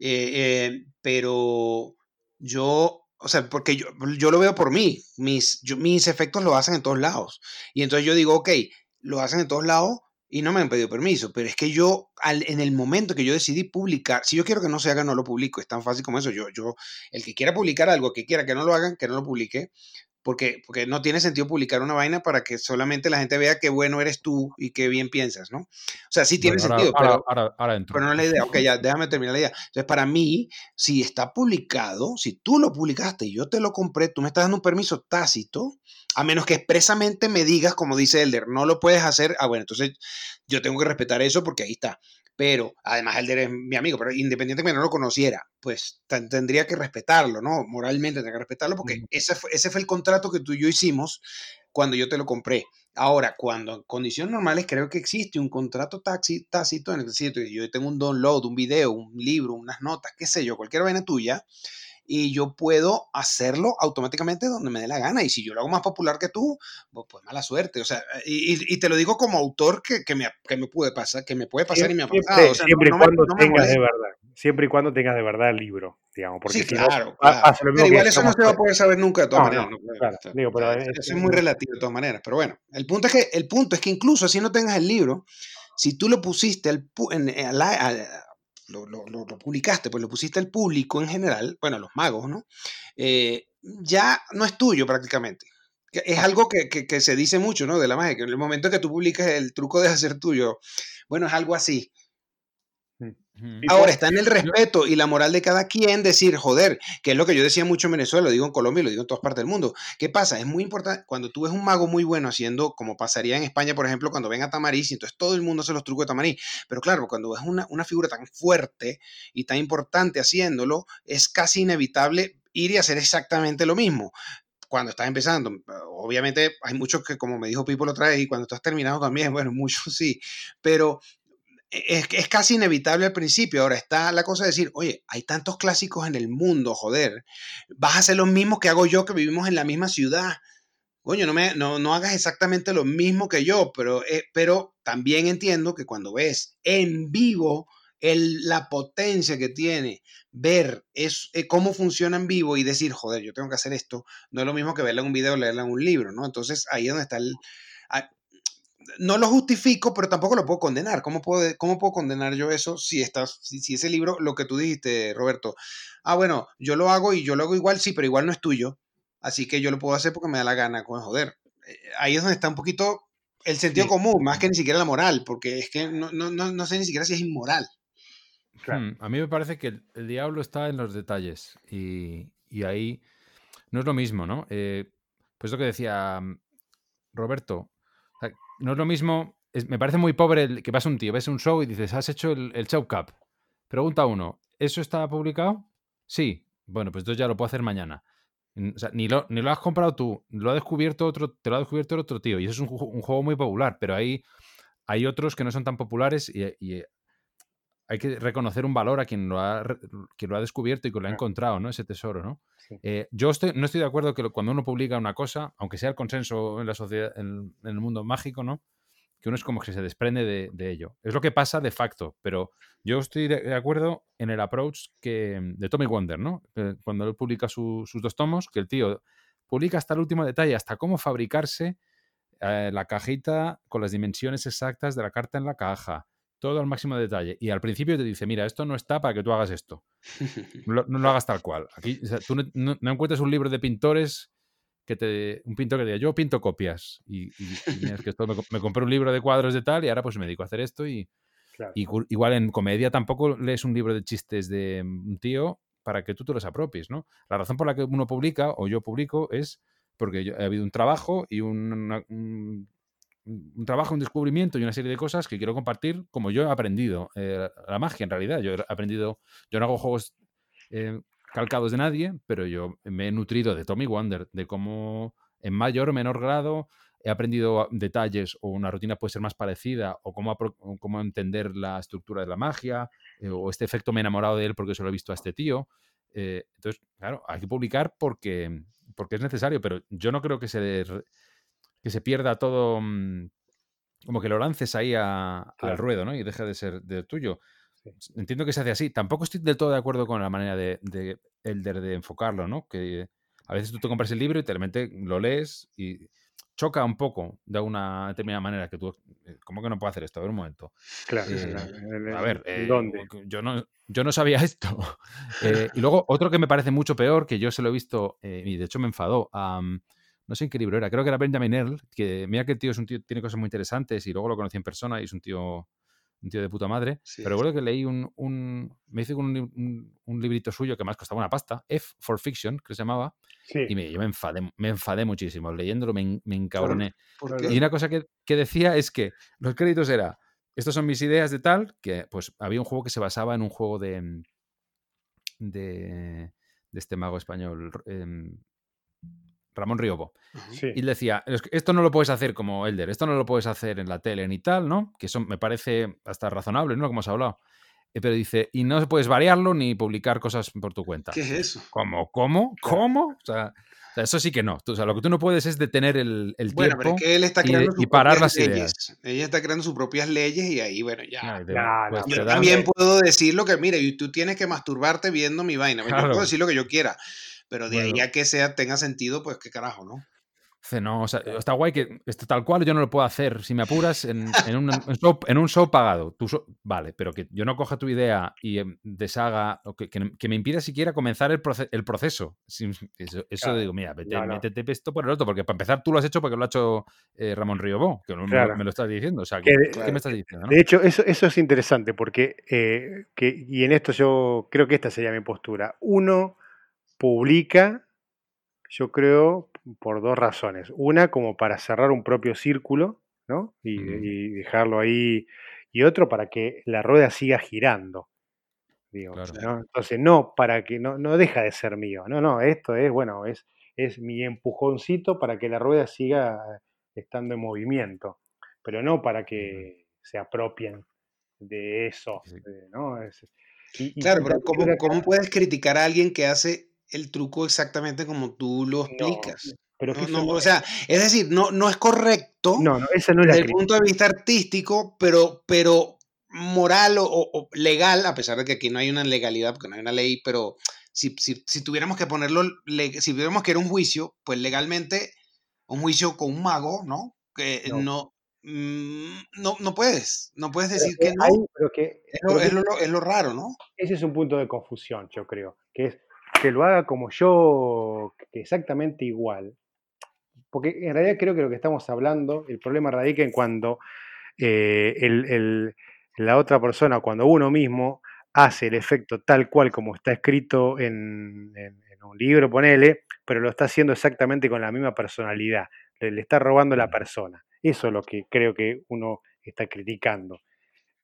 eh, pero yo, o sea, porque yo, yo lo veo por mí, mis, mis efectos lo hacen en todos lados. Y entonces yo digo, ok, lo hacen en todos lados y no me han pedido permiso, pero es que yo, al, en el momento que yo decidí publicar, si yo quiero que no se haga, no lo publico, es tan fácil como eso. Yo, yo, el que quiera publicar algo, que quiera que no lo hagan, que no lo publique, porque, porque no tiene sentido publicar una vaina para que solamente la gente vea qué bueno eres tú y qué bien piensas, ¿no? O sea, sí tiene sentido, pero, pero, no es la idea. Ok, ya, déjame terminar la idea. Entonces, para mí, si está publicado, si tú lo publicaste y yo te lo compré, tú me estás dando un permiso tácito, a menos que expresamente me digas, como dice Elder, no lo puedes hacer. Ah, bueno, entonces yo tengo que respetar eso porque ahí está pero además él es mi amigo, pero independientemente que no lo conociera, pues tendría que respetarlo, ¿no? Moralmente tendría que respetarlo porque ese, fue, ese fue el contrato que tú y yo hicimos cuando yo te lo compré. Ahora, cuando en condiciones normales creo que existe un contrato taxi, tácito en el sitio, yo tengo un download, un video, un libro, unas notas, qué sé yo, cualquier vaina tuya, y yo puedo hacerlo automáticamente donde me dé la gana. Y si yo lo hago más popular que tú, pues, mala suerte. O sea, y, y, te lo digo como autor que, que, me, que me puede pasar, que me puede pasar y me ha pasado. siempre y cuando tengas de verdad. Siempre y cuando tengas de verdad el libro, digamos. Porque sí, claro. claro. Pero igual eso no se va a poder saber nunca de todas maneras. claro, digo, pero eso es, muy relativo de todas maneras. Pero bueno, el punto es que, el punto es que incluso si no tengas el libro, si tú lo pusiste al, en, en, lo, lo, lo, publicaste, pues lo pusiste al público en general, bueno, los magos, ¿no? Eh, ya no es tuyo prácticamente. Es algo que, que, que, se dice mucho, ¿no? De la magia, que en el momento que tú publicas el truco deja de ser tuyo. Bueno, es algo así. Ahora está en el respeto y la moral de cada quien decir, joder, que es lo que yo decía mucho en Venezuela, lo digo en Colombia y lo digo en todas partes del mundo. ¿Qué pasa? Es muy importante, cuando tú ves un mago muy bueno haciendo, como pasaría en España, por ejemplo, cuando ven a Tamariz, y entonces todo el mundo hace los trucos de Tamariz. Pero claro, cuando ves una, una figura tan fuerte y tan importante haciéndolo, es casi inevitable ir y hacer exactamente lo mismo cuando estás empezando. Obviamente hay muchos que, como me dijo Pipo lo trae, y cuando estás terminado también, bueno, muchos sí, pero es, es, casi inevitable al principio. Ahora está la cosa de decir, oye, hay tantos clásicos en el mundo, joder, vas a hacer los mismos que hago yo, que vivimos en la misma ciudad. Coño, no, me, no, no hagas exactamente lo mismo que yo, pero, eh, pero también entiendo que cuando ves en vivo el, la potencia que tiene ver es, eh, cómo funciona en vivo y decir, joder, yo tengo que hacer esto, no es lo mismo que verla en un video o leerla en un libro, ¿no? Entonces ahí es donde está el, no lo justifico, pero tampoco lo puedo condenar. ¿Cómo puedo, cómo puedo condenar yo eso si, estás, si, ese libro, lo que tú dijiste, Roberto, ah, bueno, yo lo hago y yo lo hago igual, sí, pero igual no es tuyo, así que yo lo puedo hacer porque me da la gana, con joder. Eh, ahí es donde está un poquito el sentido común, más que ni siquiera la moral, porque es que no, no, no, sé ni siquiera si es inmoral. Hmm, a mí me parece que el, diablo está en los detalles y, y, ahí no es lo mismo, ¿no? Eh, pues lo que decía no es lo mismo. me parece muy pobre que vas a un tío, ves un show y dices, has hecho el, el show cup. Pregunta uno, ¿eso está publicado? Sí. Bueno, pues entonces ya lo puedo hacer mañana. ni, lo, ni lo has comprado tú, lo ha descubierto otro, te lo ha descubierto otro tío. Y eso es un, juego muy popular, pero hay, hay otros que no son tan populares y, hay que reconocer un valor a quien lo ha, quien lo ha descubierto y que lo ha encontrado, ¿no? Ese tesoro, ¿no? Eh, yo estoy, no estoy de acuerdo que cuando uno publica una cosa, aunque sea el consenso en la sociedad, en, el mundo mágico, ¿no? Que uno es como que se desprende de, ello. Es lo que pasa de facto, pero yo estoy de, acuerdo en el approach que, de Tommy Wonder, ¿no? Cuando él publica sus dos tomos, que el tío publica hasta el último detalle, hasta cómo fabricarse eh, la cajita con las dimensiones exactas de la carta en la caja, todo al máximo detalle. Y al principio te dice, mira, esto no está para que tú hagas esto. No, lo hagas tal cual. Aquí tú no, encuentras un libro de pintores que te. Un pintor que diga, yo pinto copias. Y, que esto me, compré un libro de cuadros de tal y ahora pues me dedico a hacer esto. Y, igual en comedia tampoco lees un libro de chistes de un tío para que tú te los apropies, ¿no? La razón por la que uno publica o yo publico es porque ha habido un trabajo y un un trabajo, un descubrimiento y una serie de cosas que quiero compartir como yo he aprendido eh, la magia en realidad. Yo he aprendido, yo no hago juegos eh, calcados de nadie, pero yo me he nutrido de Tommy Wonder, de cómo en mayor o menor grado he aprendido detalles o una rutina puede ser más parecida o cómo, cómo entender la estructura de la magia eh, o este efecto me he enamorado de él porque se lo he visto a este tío. entonces, claro, hay que publicar porque, porque es necesario, pero yo no creo que se que se pierda todo, mm, como que lo lances ahí a- al Claro. ruedo, ¿no? Y deja de ser de tuyo. Sí. Entiendo que se hace así. Tampoco estoy del todo de acuerdo con la manera de, de Elder de enfocarlo, ¿no? Que a veces tú te compras el libro y te realmente lo lees y choca un poco de una determinada manera que tú, eh, ¿cómo que no puedo hacer esto? A ver un momento. Claro. Eh, en- A ver, ¿en eh, ¿dónde? yo no, yo no sabía esto. Eh, y luego otro que me parece mucho peor, que yo se lo he visto y de hecho me enfadó. am, no sé en qué libro era, creo que era Benjamin Earl, que mira que el tío es un tío, tiene cosas muy interesantes y luego lo conocí en persona y es un tío, un tío de puta madre. Sí, pero recuerdo que leí un, un- me hice un, un- un librito suyo que más costaba una pasta, F for Fiction, que se llamaba, Sí. y me, yo me enfadé, me enfadé muchísimo. Leyéndolo me, me encabroné. Y una cosa que, que decía es que los créditos era, estas son mis ideas de tal, que pues había un juego que se basaba en un juego de, de, de este mago español, em, Ramón Riobo. Sí. Y él decía, "Es que esto no lo puedes hacer como Elder, esto no lo puedes hacer en la tele ni tal, ¿no? Que eso me parece hasta razonable, ¿no? Como has hablado. Eh, Pero dice, y no puedes variarlo ni publicar cosas por tu cuenta. ¿Qué es eso? ¿Cómo? ¿Cómo? ¿Cómo? O sea, o sea, eso sí que no. Tú- O sea, lo que tú no puedes es detener el, el Bueno, pero tiempo. es que él está y- creando sus y parar propias las leyes. Ella está creando sus propias leyes y ahí, bueno, ya. Ay, de- No, pues no, te Yo pero también puedo decir lo que, mira, y tú tienes que masturbarte viendo mi vaina. Yo Claro. puedo decir lo que yo quiera, pero de ahí Bueno. a que sea, tenga sentido, pues qué carajo, ¿no? No, o sea, está guay que esto tal cual yo no lo puedo hacer. Si me apuras en, en un, en show, en un show pagado, tú so- vale, pero que yo no coja tu idea y em, deshaga, o que, que- que me impida siquiera comenzar el, proce- el proceso. Eso eso Claro. digo, mira, vete, No, no. métete esto por el otro, porque para empezar tú lo has hecho porque lo ha hecho eh, Ramón Riobó, que no me, Claro. lo- me lo estás diciendo. O sea, Que ¿qué, me estás diciendo? no? De hecho, eso, eso es interesante porque, eh, que, y en esto yo creo que esta sería mi postura. Uno publica, yo creo, por dos razones. Una, como para cerrar un propio círculo, ¿no? Y, dejarlo ahí. Y otro, para que la rueda siga girando. Digo, Claro. ¿no? Entonces, no para que no, no deja de ser mío. No, no, esto es, bueno, es, es mi empujoncito para que la rueda siga estando en movimiento, pero no para que se apropien de eso, Sí. eh, ¿no? Es- y- y Claro, pero ¿cómo, cómo puedes criticar a alguien que hace el truco exactamente como tú lo explicas? pero No, eso no, no o es- sea, es decir, no, no es correcto no, no, esa no es la desde el punto de vista artístico, pero, pero moral o, o- legal, a pesar de que aquí no hay una legalidad, porque no hay una ley, pero si, si, si tuviéramos que ponerlo, si tuviéramos que ir a un juicio, pues legalmente, un juicio con un mago, ¿no? Que No. no, mm, no, no puedes, no puedes Pero decir que que no. hay- pero que- Es lo, es lo- es lo raro, ¿no? ese es un punto de confusión, yo creo, que es que lo haga como yo, exactamente igual. Porque en realidad creo que lo que estamos hablando, el problema radica en cuando eh, el- el- la otra persona, cuando uno mismo hace el efecto tal cual como está escrito en, en- en un libro, ponele, pero lo está haciendo exactamente con la misma personalidad. Le, le está robando la persona. Eso es lo que creo que uno está criticando.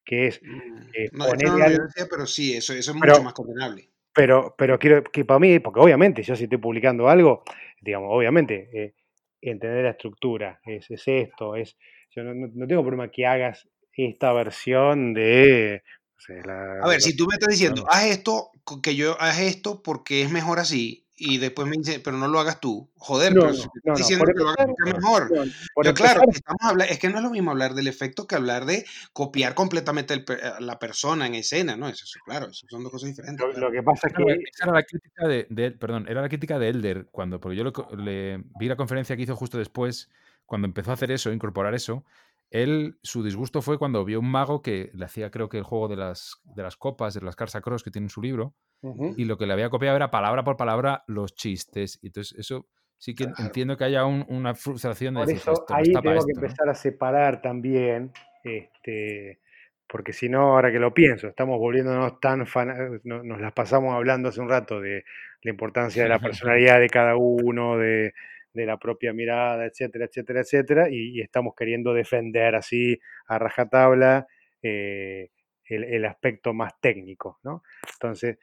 Que es, Mm, eh, No, no algo- decía, pero sí, eso, eso es Pero- mucho más condenable. Pero, pero quiero que para mí, porque obviamente yo si estoy publicando algo, digamos, obviamente, eh, entender la estructura, es, es esto, es, yo no, no- tengo problema que hagas esta versión de, no sé, la- A ver, si tú me estás diciendo, haz esto, que yo haz esto porque es mejor así, y después me dice, pero no lo hagas tú. Joder, No, pero diciendo que lo hagas mejor. Yo, claro, estamos hablando, es que no es lo mismo hablar del efecto que hablar de copiar completamente el a la persona en escena, ¿no? Eso, eso, claro, eso son dos cosas diferentes. lo, que pasa es Esa era, que esa era la crítica de, perdón, era la crítica de Elder cuando, porque yo lo le, vi la conferencia que hizo justo después, cuando empezó a hacer eso, incorporar eso. Él, su disgusto fue cuando vio un mago que le hacía, creo que el juego de las, de las copas, de las Carsa Cross que tiene en su libro, y lo que le había copiado era palabra por palabra los chistes. Y entonces, eso sí que Claro. entiendo que haya un- una frustración de Por decir, eso esto ahí tengo que empezar a separar también, este, porque si no, ahora que lo pienso, estamos volviéndonos tan fan, no- nos las pasamos hablando hace un rato de la importancia de la personalidad de cada uno, de, de la propia mirada, etcétera, etcétera, etcétera, y, estamos queriendo defender así a rajatabla eh, el, el aspecto más técnico, ¿no? Entonces,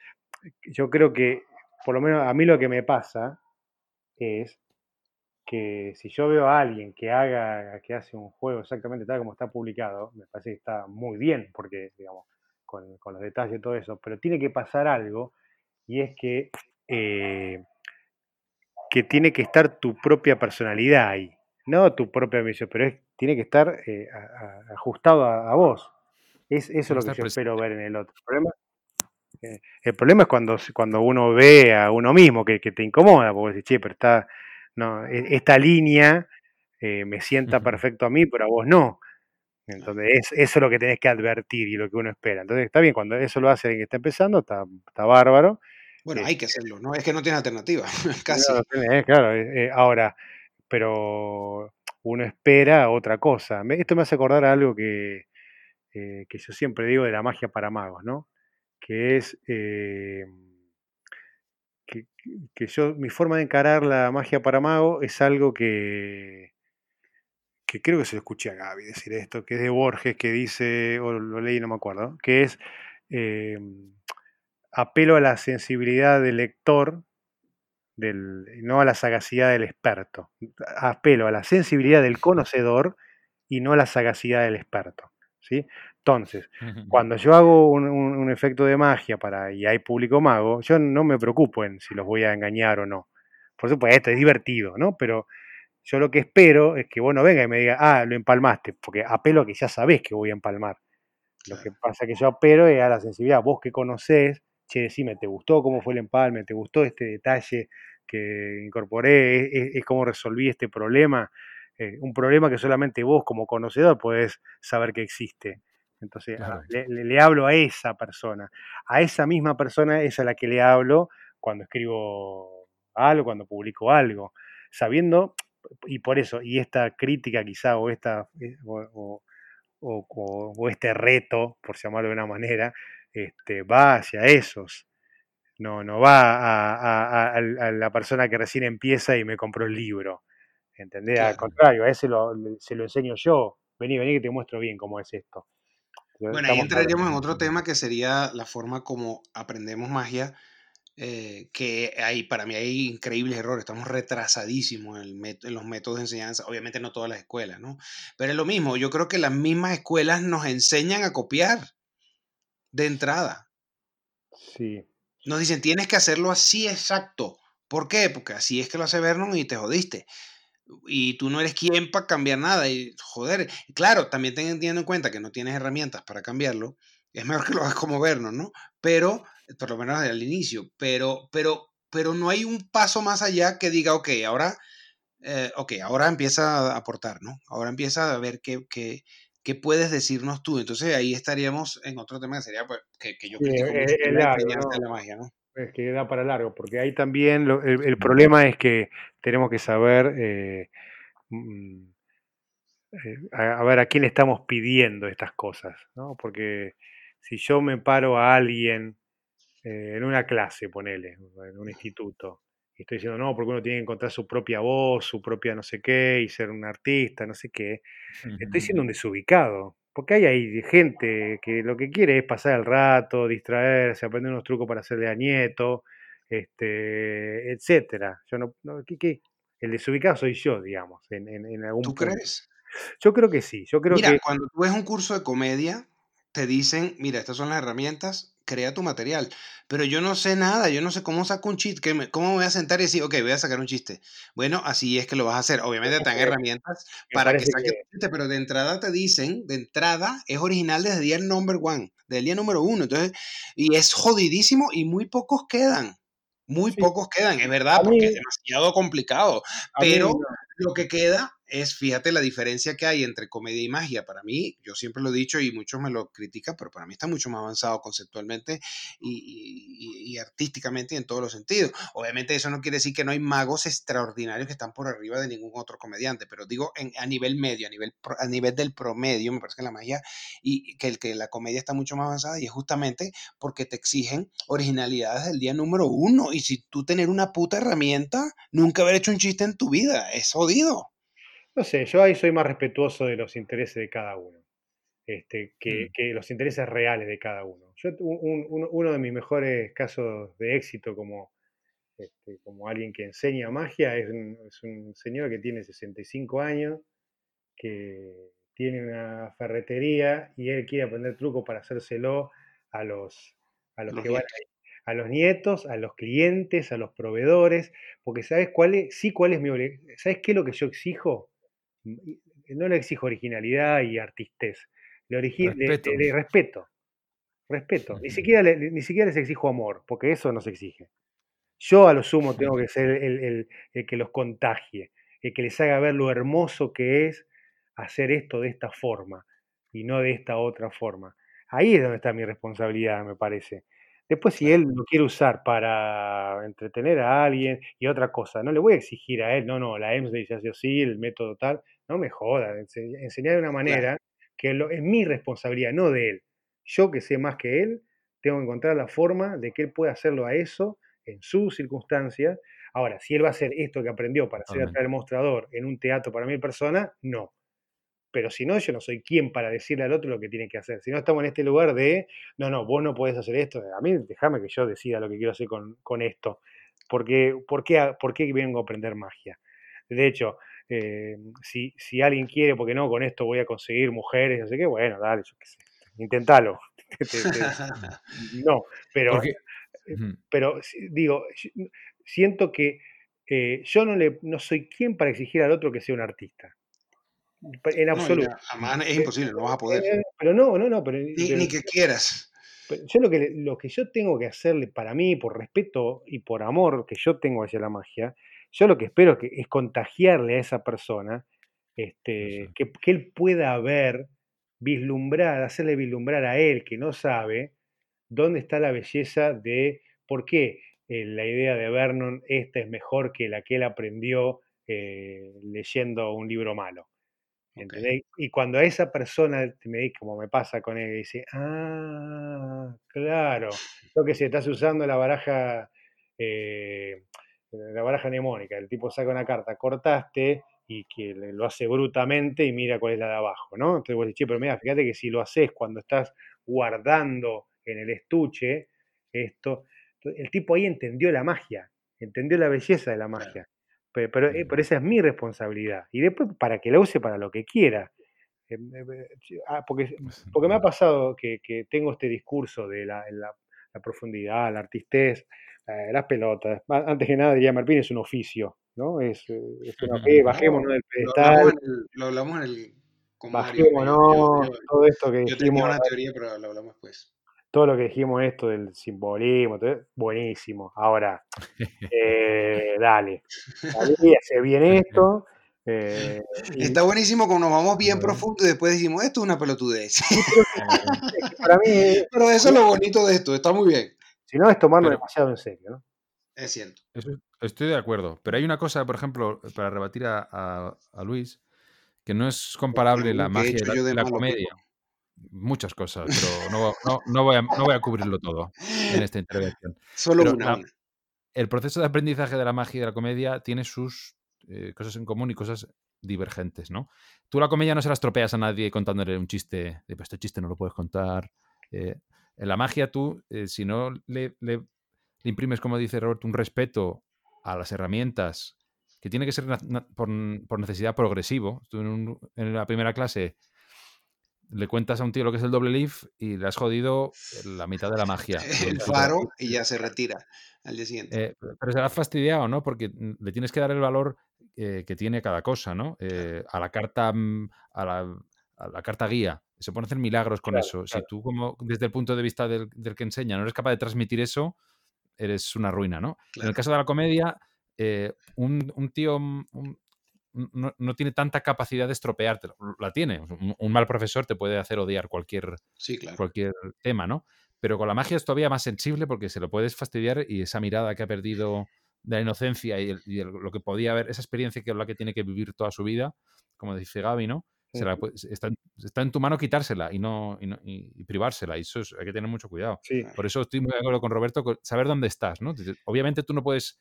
yo creo que, por lo menos a mí lo que me pasa es que si yo veo a alguien que haga, que hace un juego exactamente tal como está publicado, me parece que está muy bien, porque, digamos, con, con los detalles y todo eso, pero tiene que pasar algo, y es que, eh, que tiene que estar tu propia personalidad ahí, no tu propia misión, pero es tiene que estar eh, a- a- ajustado a, a vos. Es, eso es lo que yo espero ver en el otro. El problema, eh, el problema es cuando, cuando uno ve a uno mismo que, que te incomoda, porque decís, che, pero está, no, e- esta línea eh, me sienta perfecto a mí, pero a vos no. Entonces, es, eso es lo que tenés que advertir y lo que uno espera. Entonces, está bien, cuando eso lo hace alguien que está empezando, está, está bárbaro. Bueno, Eh, hay que hacerlo, ¿no? Es que no tiene alternativa, casi. tenés, claro, eh, eh, ahora, pero uno espera otra cosa. Esto me hace acordar a algo que, eh, que yo siempre digo de la magia para magos, ¿no? Que es eh, que, que yo, mi forma de encarar la magia para mago es algo que, que creo que se lo escuché a Gaby decir esto, que es de Borges, que dice, o lo leí, no me acuerdo, que es eh, apelo a la sensibilidad del lector, del, no a la sagacidad del experto. Apelo a la sensibilidad del conocedor y no a la sagacidad del experto. ¿sí? Entonces, cuando yo hago un, un- un efecto de magia para, y hay público mago, yo no me preocupo en si los voy a engañar o no. Por supuesto, es divertido, ¿no? Pero yo lo que espero es que vos no venga y me diga, ah, lo empalmaste, porque apelo a que ya sabés que voy a empalmar. Lo que pasa es que yo apelo es a la sensibilidad. Vos que conocés, che, decime, ¿te gustó cómo fue el empalme? ¿Te gustó este detalle que incorporé? ¿Es, es- es cómo resolví este problema? Eh, un problema que solamente vos como conocedor podés saber que existe. Entonces, Claro. le, le- le hablo a esa persona. A esa misma persona es a la que le hablo cuando escribo algo, cuando publico algo. Sabiendo, y por eso, y esta crítica quizá, o esta, eh, o, o- o este reto, por llamarlo de una manera, este, va hacia esos. No, no va a, a- a- al- a la persona que recién empieza y me compró el libro. ¿Entendés? Al contrario, a ese lo, se lo enseño yo. Vení, vení que te muestro bien cómo es esto. Bueno, ahí Estamos hablando. entraríamos en otro tema que sería la forma como aprendemos magia, eh, que hay, para mí hay increíbles errores, estamos retrasadísimos en, el en los métodos de enseñanza, obviamente no todas las escuelas, ¿no? Pero es lo mismo, yo creo que las mismas escuelas nos enseñan a copiar de entrada. Sí. Nos dicen, tienes que hacerlo así exacto. ¿Por qué? Porque así es que lo hace Vernon y te jodiste. Y tú no eres quien para cambiar nada. Y joder, claro, también ten- teniendo en cuenta que no tienes herramientas para cambiarlo. Es mejor que lo hagas como Vernon, ¿no? Pero, por lo menos al inicio. Pero, pero, pero no hay un paso más allá que diga, ok, ahora, eh, ok, ahora empieza a aportar, ¿no? Ahora empieza a ver qué, qué, qué puedes decirnos tú. Entonces ahí estaríamos en otro tema que sería, pues, que, que yo es, es que es la largo, de la magia, ¿no? Es que da para largo, porque ahí también lo- el, el problema es que tenemos que saber eh, mm, eh, a, a ver a quién le estamos pidiendo estas cosas, ¿no? Porque si yo me paro a alguien eh, en una clase, ponele, en un instituto, y estoy diciendo, no, porque uno tiene que encontrar su propia voz, su propia no sé qué, y ser un artista, no sé qué, estoy siendo un desubicado. Porque hay ahí gente que lo que quiere es pasar el rato, distraerse, aprender unos trucos para hacerle a nieto, este, etcétera. Yo no, no- ¿qué- qué? El desubicado soy yo, digamos, en, en- en algún ¿Tú punto. crees? Yo creo que sí, yo creo Mira, que cuando tú ves un curso de comedia, te dicen, mira, estas son las herramientas, crea tu material. Pero yo no sé nada, yo no sé cómo saco un chiste, ¿qué me- ¿cómo me voy a sentar y decir, ok, voy a sacar un chiste? Bueno, así es que lo vas a hacer. Obviamente te dan herramientas para que saques que tu chiste, pero de entrada te dicen, de entrada es original desde el día number one, del día número uno. Entonces, y es jodidísimo y muy pocos quedan. Muy sí, pocos quedan, es verdad, porque es demasiado complicado. mí Pero lo que queda es, fíjate la diferencia que hay entre comedia y magia. Para mí, yo siempre lo he dicho y muchos me lo critican, pero para mí está mucho más avanzado conceptualmente y, artísticamente y en todos los sentidos. Obviamente eso no quiere decir que no hay magos extraordinarios que están por arriba de ningún otro comediante, pero digo en- a nivel medio, a nivel, a nivel del promedio, me parece que la magia y que, el, que la comedia está mucho más avanzada y es justamente porque te exigen originalidades del día número uno. Y si tú tener una puta herramienta, nunca haber hecho un chiste en tu vida, es jodido. No sé, yo ahí soy más respetuoso de los intereses de cada uno, este, que, Mm. que los intereses reales de cada uno. Yo, un- un- uno, de mis mejores casos de éxito como, este, como alguien que enseña magia es un, es un señor que tiene 65 años, que tiene una ferretería y él quiere aprender trucos para hacérselo a los, a los Los que van ahí, a los nietos, a los clientes, a los proveedores, porque ¿sabes cuál es? Sí, cuál es mi obligación. ¿Sabes qué es lo que yo exijo? No le exijo originalidad y artistez, le, origi- Respeto. le- le respeto, respeto. Ni siquiera, le- ni siquiera les exijo amor, porque eso no se exige. Yo a lo sumo tengo que ser el, el- el que los contagie, el que les haga ver lo hermoso que es hacer esto de esta forma y no de esta otra forma. Ahí es donde está mi responsabilidad, me parece. Después, si él lo quiere usar para entretener a alguien y otra cosa, no le voy a exigir a él, no, no, la EMS dice así, así, el método tal, no me joda, ense- enseñar de una manera que lo- es mi responsabilidad, no de él. Yo que sé más que él, tengo que encontrar la forma de que él pueda hacerlo a eso en sus circunstancias. Ahora, si él va a hacer esto que aprendió para hacer atrás del mostrador en un teatro para mil personas, no. Pero si no, yo no soy quien para decirle al otro lo que tiene que hacer. Si no estamos en este lugar de, no, no, vos no podés hacer esto. A mí, déjame que yo decida lo que quiero hacer con, con esto. Porque, ¿por, qué, ¿Por qué vengo a aprender magia? De hecho, eh, si, si alguien quiere, porque no, con esto voy a conseguir mujeres, no sé qué, bueno, dale, yo qué sé. Intentalo. Te- te- te- no, pero Porque, Ujú. pero digo, si- siento que eh, yo no, le, no soy quien para exigir al otro que sea un artista. En absoluto. es imposible, no vas a poder. Eh, Pero no, no, no. Pero, Ni, pero- ni que quieras. yo lo que, lo que yo tengo que hacerle para mí, por respeto y por amor que yo tengo hacia la magia, yo lo que espero es, que, es contagiarle a esa persona, este, que, que él pueda ver, vislumbrar, hacerle vislumbrar a él que no sabe dónde está la belleza de por qué eh, la idea de Vernon esta es mejor que la que él aprendió eh, leyendo un libro malo. Y cuando a esa persona, me como me pasa con él, dice, ah, claro, lo que se estás usando la baraja, eh, la baraja mnemónica, el tipo saca una carta, cortaste y que lo hace brutamente y mira cuál es la de abajo, ¿no? Entonces vos decís, che, pero mira, fíjate que si lo haces cuando estás guardando en el estuche esto, el tipo ahí entendió la magia, entendió la belleza de la magia. Pero, pero, eh, Ujú. pero esa es mi responsabilidad. Y después para que la use para lo que quiera. Eh, eh, eh, ah, porque, porque me ha pasado que, que tengo este discurso de la, la- la profundidad, la artistez, eh, las pelotas. Antes que nada, diría Marpín, es un oficio, ¿no? Es, eh, es una fe, bajémonos del lo pedestal, hablamos en el, lo hablamos en el yo, bajémonos, yo- yo- todo esto que yo dijimos, una teoría, pero lo hablamos después. todo lo que dijimos esto del simbolismo, todo, buenísimo. Ahora, eh, dale, hace bien esto. eh, y- Está buenísimo como nos vamos bien profundo y después decimos, esto es una pelotudez. para mí, Pero eso es lo bonito de esto, está muy bien. Si no es tomarlo Pero- demasiado en serio, ¿no? Es cierto. Estoy de acuerdo. Pero hay una cosa, por ejemplo, para rebatir a, a- a Luis, que no es comparable la ¿Qué he magia y la, comedia. Muchas cosas, pero no, no- no voy a, no voy a cubrirlo todo en esta intervención. Solo Pero una. la- una. el proceso de aprendizaje de la magia y de la comedia tiene sus eh, cosas en común y cosas divergentes, ¿no? Tú la comedia no se la estropeas a nadie contándole un chiste, de, pues este chiste no lo puedes contar. eh, en la magia tú, eh, si no le, le- le imprimes, como dice Roberto, un respeto a las herramientas, que tiene que ser por, por necesidad progresivo. Tú en, un- en la primera clase le cuentas a un tío lo que es el doble leaf y le has jodido la mitad de la magia. El faro y ya se retira al día siguiente. Eh, pero será fastidiado, ¿no? Porque le tienes que dar el valor eh, que tiene cada cosa, ¿no? Eh, a la carta mm, a la, a la carta guía. Se pueden hacer milagros con Claro, eso. claro. Si tú, como desde el punto de vista del, del que enseña, no eres capaz de transmitir eso, eres una ruina, ¿no? En el caso de la comedia, eh, un, un tío un- no, no tiene tanta capacidad de estropearte. La tiene. Un, un mal profesor te puede hacer odiar cualquier Sí, cualquier tema, ¿no? Pero con la magia es todavía más sensible porque se lo puedes fastidiar y esa mirada que ha perdido de la inocencia y, el- y el- lo que podía haber, esa experiencia que es la que tiene que vivir toda su vida, como dice Gaby, ¿no? Se la Ujú. pu- está, en- está en tu mano quitársela y no, y, no- y- privársela. Y eso es- hay que tener mucho cuidado. Sí, Por eso estoy muy de acuerdo con Roberto, saber dónde estás, ¿no? Obviamente tú no puedes...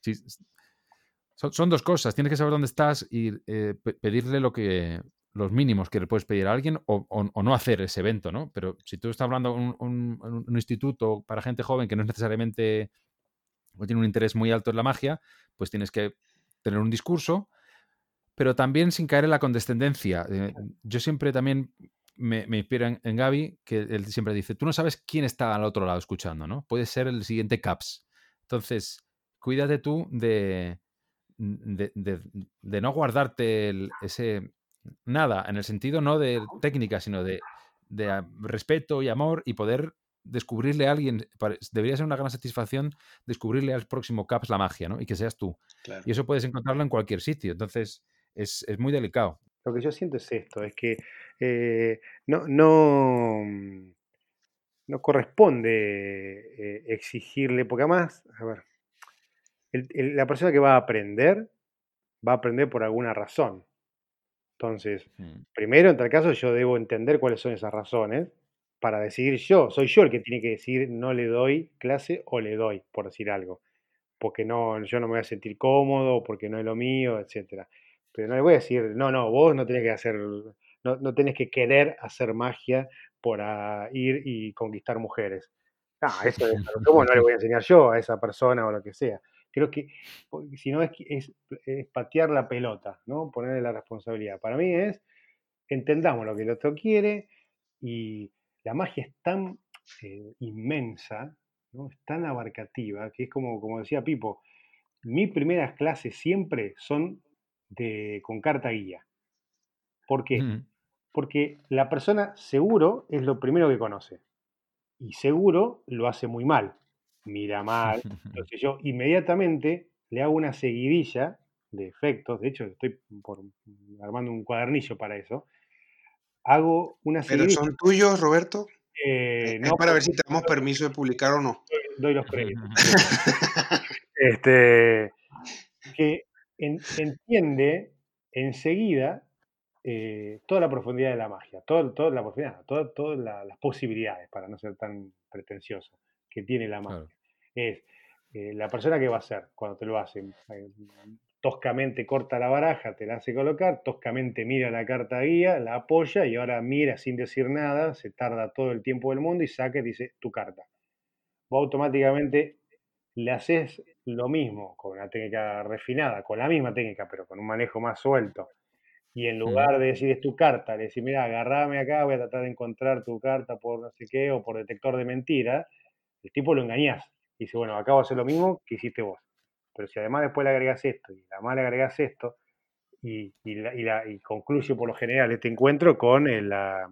si- son, son dos cosas. Tienes que saber dónde estás y eh, pe- pedirle lo que los mínimos que le puedes pedir a alguien o, o- o no hacer ese evento, ¿no? Pero si tú estás hablando de un, un- un instituto para gente joven que no es necesariamente o tiene un interés muy alto en la magia, pues tienes que tener un discurso, pero también sin caer en la condescendencia. Eh, yo siempre también me, me inspiro en, en Gaby, que él siempre dice, tú no sabes quién está al otro lado escuchando, ¿no? Puede ser el siguiente CAPS. Entonces, cuídate tú de, de, de- de no guardarte el- ese, nada, en el sentido no de técnica, sino de, de respeto y amor y poder descubrirle a alguien, debería ser una gran satisfacción descubrirle al próximo Caps la magia, ¿no? Y que seas tú. Claro. Y eso puedes encontrarlo en cualquier sitio. Entonces, es, es muy delicado. Lo que yo siento es esto, es que eh, no, no, mm, no corresponde eh, exigirle, porque además, a ver, el- el- la persona que va a aprender, va a aprender por alguna razón. Entonces, Mm. primero, en tal caso, yo debo entender cuáles son esas razones para decidir yo. Soy yo el que tiene que decir no le doy clase o le doy, por decir algo. Porque no, yo no me voy a sentir cómodo, porque no es lo mío, etcétera. Pero no le voy a decir, no, no, vos no tenés que hacer, no, no tenés que querer hacer magia por ah, ir y conquistar mujeres. Ah, eso es, ¿cómo no le voy a enseñar yo a esa persona o lo que sea? Creo que, si no es, es, es patear la pelota, ¿no? Ponerle la responsabilidad. Para mí es, entendamos lo que el otro quiere y la magia es tan eh, inmensa, ¿no? es tan abarcativa, que es como, como decía Pipo, mis primeras clases siempre son de, con carta guía. ¿Por qué? Mm. Porque la persona seguro es lo primero que conoce y seguro lo hace muy mal, mira mal. Entonces yo inmediatamente le hago una seguidilla de efectos, de hecho estoy por, armando un cuadernillo para eso, hago una Pero seguidilla. son tuyos, Roberto. eh, es no, para ver si te damos permiso de publicar o no. doy los créditos. este, que en- entiende enseguida eh, toda la profundidad de la magia, toda la profundidad, toda- todas la- las posibilidades, para no ser tan pretencioso, que tiene la magia. Claro. Es eh, la persona que va a hacer cuando te lo hacen. eh, toscamente corta la baraja, te la hace colocar, toscamente mira la carta guía, la apoya y ahora mira sin decir nada, se tarda todo el tiempo del mundo y saca y dice tu carta. Vos automáticamente le haces lo mismo con una técnica refinada, con la misma técnica, pero con un manejo más suelto. Y en lugar de decir es tu carta, le decís, mira, agarrame acá, voy a tratar de encontrar tu carta por no sé qué o por detector de mentira, el tipo lo engañás. Y dice, bueno, acabo de hacer lo mismo que hiciste vos. Pero si además después le agregás esto y además le agregás esto, y, y la- y la- y concluye por lo general este encuentro con eh, la,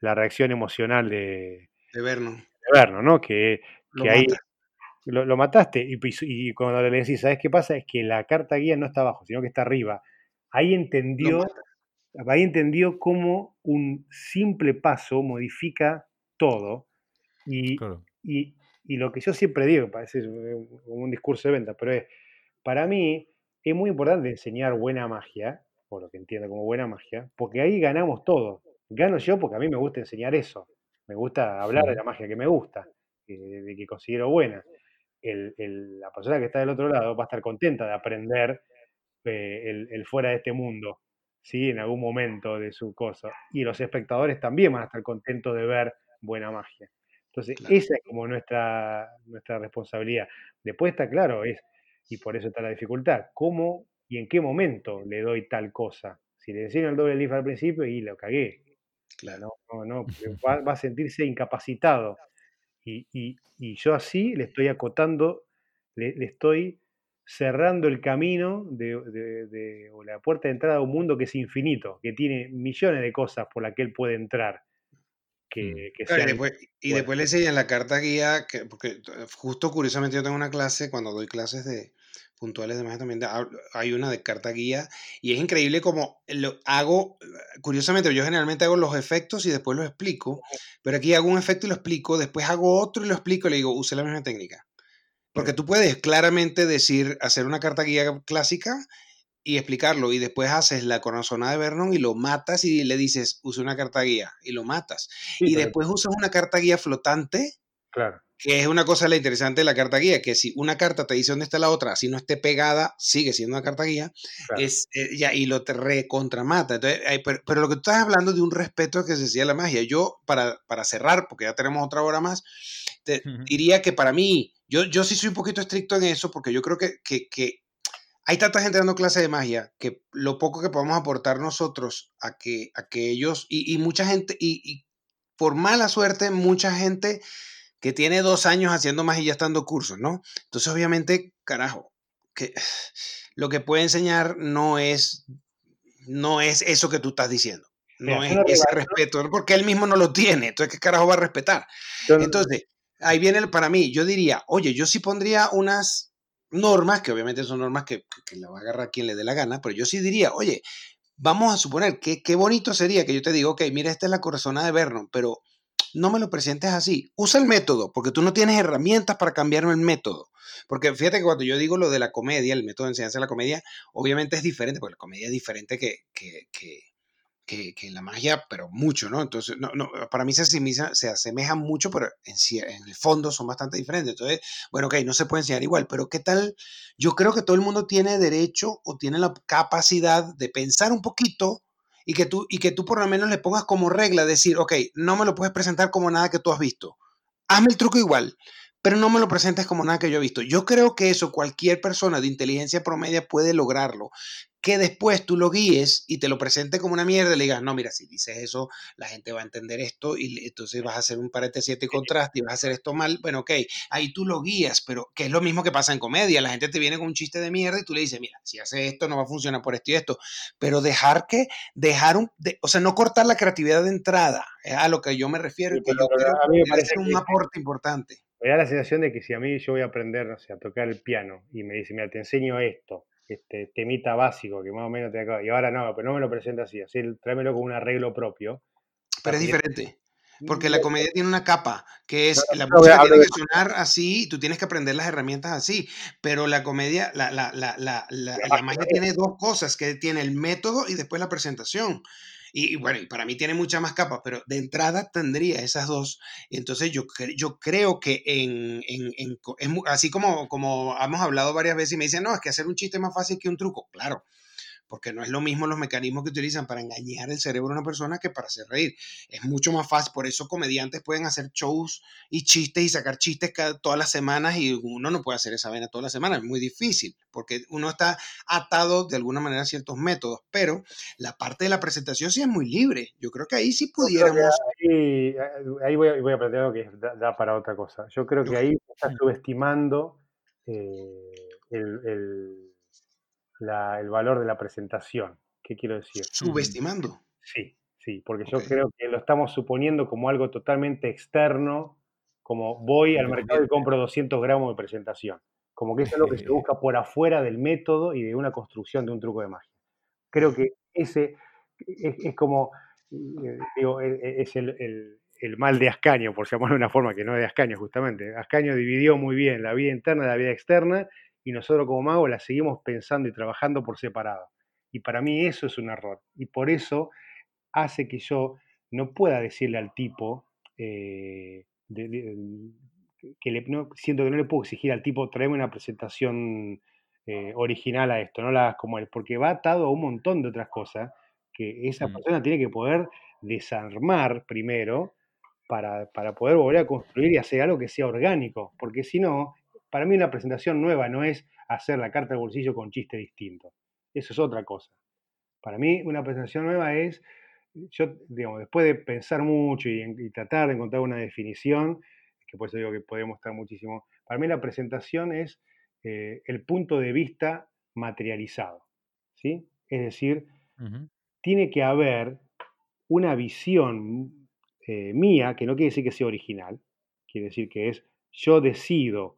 la reacción emocional de, De vernos. de Verno, ¿no? Que, que ahí. Lo, lo mataste y, pues, y cuando le decís, ¿sabes qué pasa? Es que la carta guía no está abajo, sino que está arriba. Ahí entendió, ahí entendió cómo un simple paso modifica todo y, Claro. y, y lo que yo siempre digo, parece un, un discurso de venta, pero es, para mí es muy importante enseñar buena magia, o lo que entiendo como buena magia, porque ahí ganamos todo. Gano yo porque a mí me gusta enseñar eso, me gusta hablar de la magia que me gusta, eh, de que considero buena. El- el- la persona que está del otro lado va a estar contenta de aprender eh, el, el fuera de este mundo, ¿sí? En algún momento de su cosa. Y los espectadores también van a estar contentos de ver buena magia. Entonces, Claro. esa es como nuestra, nuestra responsabilidad. Después está claro, es, y por eso está la dificultad, cómo y en qué momento le doy tal cosa. Si le enseño el doble leaf al principio y lo cagué. Claro. No, no, no, va, va a sentirse incapacitado. Y, y- y yo así le estoy acotando, le, le estoy cerrando el camino de, de- de- o la puerta de entrada a un mundo que es infinito, que tiene millones de cosas por las que él puede entrar. Que, que Claro, y sean- después, y bueno. después le enseñan la carta guía, que, porque eh, justo curiosamente yo tengo una clase, cuando doy clases de puntuales de magia también, de- hay una de carta guía, y es increíble como lo hago, curiosamente yo generalmente hago los efectos y después los explico, pero aquí hago un efecto y lo explico, después hago otro y lo explico y le digo, use la misma técnica. Porque tú puedes claramente decir, hacer una carta guía clásica y explicarlo, y después haces la corazona de Vernon y lo matas y le dices, use una carta guía, y lo matas. Sí, y después usas una carta guía flotante, claro, que es una cosa la interesante de la carta guía, que si una carta te dice dónde está la otra, si no esté pegada, sigue siendo una carta guía, claro. es, eh, ya, y lo te recontramata. Entonces, ay, pero, pero lo que tú estás hablando de un respeto que se decía la magia, yo para, para cerrar, porque ya tenemos otra hora más, te diría que para mí, yo, yo sí soy un poquito estricto en eso, porque yo creo que, que, que hay tanta gente dando clases de magia que lo poco que podemos aportar nosotros a que, a que ellos, y, y mucha gente, y, y por mala suerte, mucha gente que tiene dos años haciendo magia y ya está dando cursos, ¿no? Entonces, obviamente, carajo, que lo que puede enseñar no es no es eso que tú estás diciendo. No es ese respeto, porque él mismo no lo tiene. Entonces, ¿qué carajo va a respetar? Entonces, ahí viene el para mí. Yo diría, oye, yo sí pondría unas normas, que obviamente son normas que, que, la va a agarrar quien le dé la gana, pero yo sí diría, oye, vamos a suponer que qué bonito sería que yo te diga, ok, mira, esta es la corazona de Vernon, pero no me lo presentes así. Usa el método, porque tú no tienes herramientas para cambiarme el método. Porque fíjate que cuando yo digo lo de la comedia, el método de enseñanza de la comedia, obviamente es diferente, porque la comedia es diferente que, que, que, que, que la magia, pero mucho, ¿no? Entonces, no, no, para mí se, asemeja- se asemejan mucho, pero en, en el fondo son bastante diferentes. Entonces, bueno, ok, no se puede enseñar igual, pero ¿qué tal? Yo creo que todo el mundo tiene derecho o tiene la capacidad de pensar un poquito y que tú, y que tú por lo menos le pongas como regla decir, ok, no me lo puedes presentar como nada que tú has visto. Hazme el truco igual, pero no me lo presentes como nada que yo he visto. Yo creo que eso cualquier persona de inteligencia promedia puede lograrlo. Que después tú lo guíes y te lo presente como una mierda y le digas, no, mira, si dices eso, la gente va a entender esto y entonces vas a hacer un paréntesis y contraste y vas a hacer esto mal. Bueno, ok, ahí tú lo guías, pero que es lo mismo que pasa en comedia. La gente te viene con un chiste de mierda y tú le dices, mira, si haces esto no va a funcionar por esto y esto. Pero dejar que, dejar un, de- o sea, no cortar la creatividad de entrada, es a lo que yo me refiero Sí, y que yo creo que me parece un que- aporte importante. me da la sensación de que si a mí yo voy a aprender, no sé, a tocar el piano y me dice, mira, te enseño esto, este temita básico que más o menos te acaba, y ahora no, pero no me lo presenta así, así tráemelo con un arreglo propio. Pero es diferente. Porque la comedia tiene una capa, que es la música tiene que sonar así, tú tienes que aprender las herramientas así. Pero la comedia, la, la, la, la magia tiene dos cosas, que tiene el método y después la presentación. Y, bueno, y para mí tiene muchas más capas, pero de entrada tendría esas dos. Entonces yo, yo creo que en, en, en es así como, como hemos hablado varias veces y me dicen, no, es que hacer un chiste es más fácil que un truco. Claro, porque no es lo mismo los mecanismos que utilizan para engañar el cerebro de una persona que para hacer reír. Es mucho más fácil, por eso comediantes pueden hacer shows y chistes y sacar chistes cada, todas las semanas y uno no puede hacer esa vaina todas las semanas, es muy difícil, porque uno está atado de alguna manera a ciertos métodos, pero la parte de la presentación sí es muy libre. Yo creo que ahí sí pudiéramos... ahí, ahí voy, a, voy a plantear algo que da, da para otra cosa. Yo creo que ahí está subestimando eh, el, el- la- el valor de la presentación. ¿Qué quiero decir? Subestimando. Sí, sí, porque yo creo que lo estamos suponiendo como algo totalmente externo, como voy al mercado y compro 200 gramos de presentación, como que eso es lo que se busca por afuera del método y de una construcción de un truco de magia. Creo que ese es, es como, eh, digo, e- e- es el, el- el mal de Ascaño, por llamarlo de una forma que no es de Ascaño justamente. Ascaño dividió muy bien la vida interna de la vida externa y nosotros como magos la seguimos pensando y trabajando por separado. Y para mí eso es un error. Y por eso hace que yo no pueda decirle al tipo, eh, de- de- que le, no, siento que no le puedo exigir al tipo, tráeme una presentación eh, original a esto, no la hagas como él, porque va atado a un montón de otras cosas que esa Mm. persona tiene que poder desarmar primero para, para poder volver a construir y hacer algo que sea orgánico, porque si no, para mí una presentación nueva no es hacer la carta del bolsillo con chiste distinto, eso es otra cosa. Para mí una presentación nueva es, yo, digamos, después de pensar mucho y, tratar de encontrar una definición, que por eso digo que podemos estar muchísimo, para mí la presentación es eh, el punto de vista materializado, ¿sí? Es decir, tiene que haber una visión eh, mía, que no quiere decir que sea original, quiere decir que es yo decido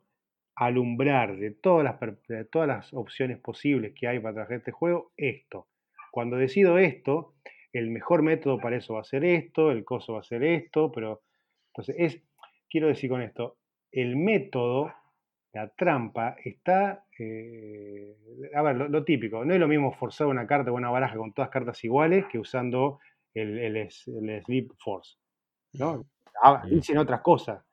alumbrar de todas las, de todas las opciones posibles que hay para trabajar este juego, esto. Cuando decido esto, el mejor método para eso va a ser esto, el coso va a ser esto, pero entonces es, quiero decir con esto, el método, la trampa, está, eh, a ver, lo, lo típico, no es lo mismo forzar una carta o una baraja con todas cartas iguales que usando el, el, Sleep Force, ¿no? Ah, Mm. dicen otras cosas,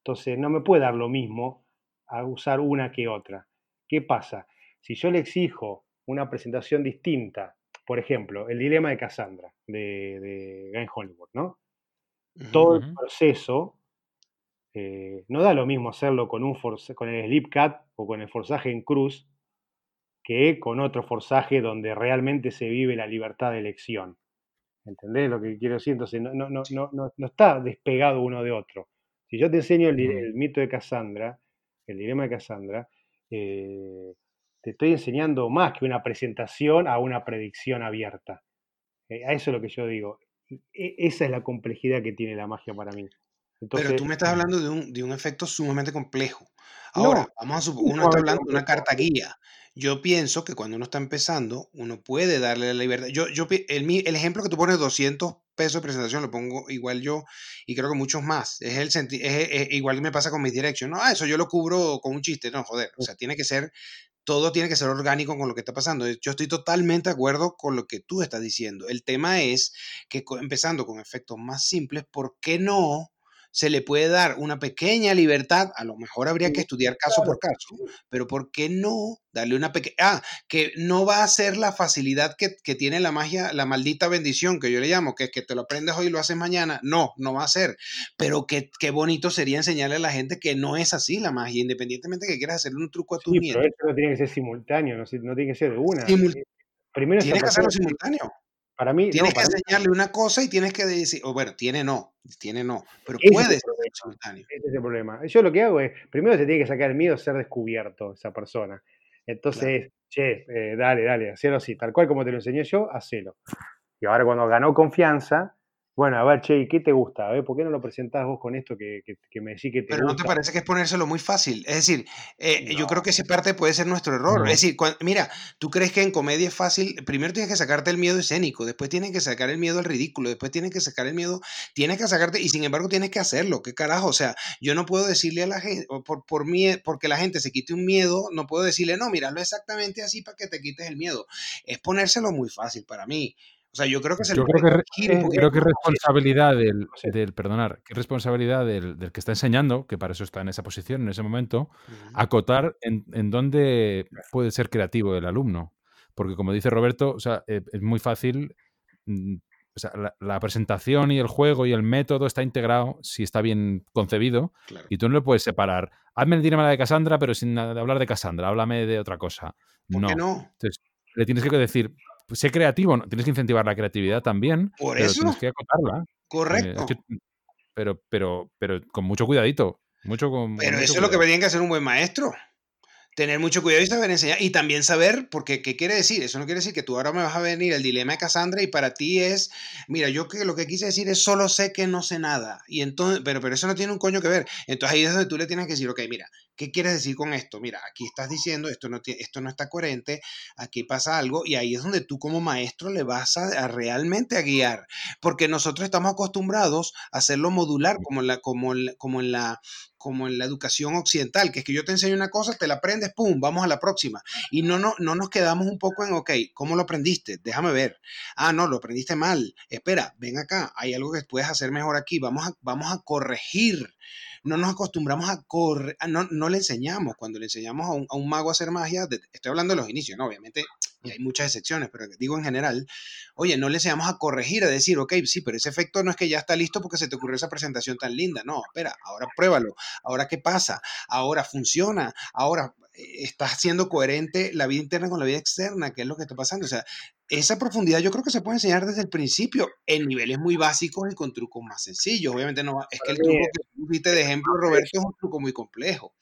entonces no me puede dar lo mismo a usar una que otra. ¿Qué pasa? Si yo le exijo una presentación distinta, por ejemplo, el dilema de Cassandra de, de Guy Hollywood, ¿no? Todo el proceso eh, no da lo mismo hacerlo con, un forza- con el Sleep Cat o con el forzaje en cruz que con otro forzaje donde realmente se vive la libertad de elección. ¿Entendés lo que quiero decir? Entonces no, no, no, no, no, está despegado uno de otro. Si yo te enseño el, el mito de Cassandra, el dilema de Cassandra, eh, te estoy enseñando más que una presentación a una predicción abierta. Eh, a eso es lo que yo digo. E- esa es la complejidad que tiene la magia para mí. Pero tú me estás hablando de un, de un efecto sumamente complejo. Ahora, no, vamos a suponer, uno está hablando de una carta guía. Yo pienso que cuando uno está empezando, uno puede darle la libertad. Yo, yo, el, mi- el ejemplo que tú pones, 200 pesos de presentación, lo pongo igual yo y creo que muchos más. Es el senti- es, es- igual que me pasa con mis directions. No, ah, eso yo lo cubro con un chiste. No, joder. O sea, tiene que ser, todo tiene que ser orgánico con lo que está pasando. Yo estoy totalmente de acuerdo con lo que tú estás diciendo. El tema es que empezando con efectos más simples, ¿por qué no? Se le puede dar una pequeña libertad, a lo mejor habría que estudiar caso por caso, pero ¿por qué no darle una pequeña... Ah, que no va a ser la facilidad que, que tiene la magia, la maldita bendición que yo le llamo, que es que te lo aprendes hoy y lo haces mañana. No, no va a ser. Pero qué, qué bonito sería enseñarle a la gente que no es así la magia, independientemente que quieras hacerle un truco a tus Sí, pero eso no tiene que ser simultáneo, no, tiene que ser de una. Simul- Primero esa tienes que hacerlo simultáneo. Para mí, no, Tienes que mí enseñarle una cosa y tienes que decir, o bueno, tiene no, tiene no, pero ese problema. simultáneo. Ese es el problema. Yo lo que hago es, primero se tiene que sacar el miedo a ser descubierto esa persona. Claro. Entonces, che, eh, dale, dale, hacelo así, tal cual como te lo enseñé yo, hacelo. Y ahora cuando ganó confianza, bueno, a ver, che, ¿y qué te gusta? A ver, ¿por qué no lo presentás vos con esto que, que- que me decís que te Pero ¿no te parece que es ponérselo muy fácil? Es decir, eh, yo creo que esa parte puede ser nuestro error. No. Es decir, mira, tú crees que en comedia es fácil, primero tienes que sacarte el miedo escénico, después tienes que sacar el miedo al ridículo, después tienes que sacar el miedo, tienes que sacarte, y sin embargo tienes que hacerlo, ¿qué carajo? O sea, yo no puedo decirle a la gente, por, por mie- porque la gente se quite un miedo, no puedo decirle, no, míralo exactamente así para que te quites el miedo. Es ponérselo muy fácil para mí. O sea, yo creo que se Yo creo que, re- poquito. creo que responsabilidad del, del perdonar, que es responsabilidad del, del que está enseñando, que para eso está en esa posición, en ese momento, acotar en, en dónde puede ser creativo el alumno. Porque como dice Roberto, o sea, eh, es muy fácil, mm, o sea, la, la presentación y el juego y el método está integrado si está bien concebido Claro. y tú no le puedes separar. Hazme el dilema de Cassandra, pero sin hablar de Cassandra, háblame de otra cosa. ¿Por qué No. no? Entonces, le tienes que decir, sé creativo, ¿no? tienes que incentivar la creatividad también, Por pero eso, tienes que acotarla. Eh, es correcto. que- pero, pero, pero con mucho cuidadito. Mucho con, Pero mucho eso es lo que tiene que hacer un buen maestro. Tener mucho cuidado y saber enseñar. Y también saber, porque ¿qué quiere decir? Eso no quiere decir que tú ahora me vas a venir el dilema de Cassandra y para ti es, mira, yo que lo que quise decir es solo sé que no sé nada. Y entonces, pero, pero eso no tiene un coño que ver. Entonces ahí es donde tú le tienes que decir, ok, mira, ¿qué quieres decir con esto? Mira, aquí estás diciendo, esto no, esto no está coherente, aquí pasa algo, y ahí es donde tú como maestro le vas a, a realmente a guiar. Porque nosotros estamos acostumbrados a hacerlo modular, como en la, como la- como en la como en la educación occidental, que es que yo te enseño una cosa, te la aprendes, pum, vamos a la próxima. Y no, no, no nos quedamos un poco en, ok, ¿cómo lo aprendiste? Déjame ver. Ah, no, lo aprendiste mal. Espera, ven acá, hay algo que puedes hacer mejor aquí, vamos a, vamos a corregir. No nos acostumbramos a correr, no, no le enseñamos, cuando le enseñamos a un, a un mago a hacer magia, de- estoy hablando de los inicios, ¿no? Obviamente, y hay muchas excepciones, pero digo en general, oye, no le enseñamos a corregir, a decir, ok, sí, pero ese efecto no es que ya está listo porque se te ocurrió esa presentación tan linda, no, espera, ahora pruébalo, ahora qué pasa, ahora funciona, ahora eh, estás siendo coherente la vida interna con la vida externa, que es lo que está pasando, o sea, esa profundidad yo creo que se puede enseñar desde el principio, en niveles muy básicos y con trucos más sencillos, obviamente no, es que el truco que tú diste de ejemplo, Roberto, es un truco muy complejo.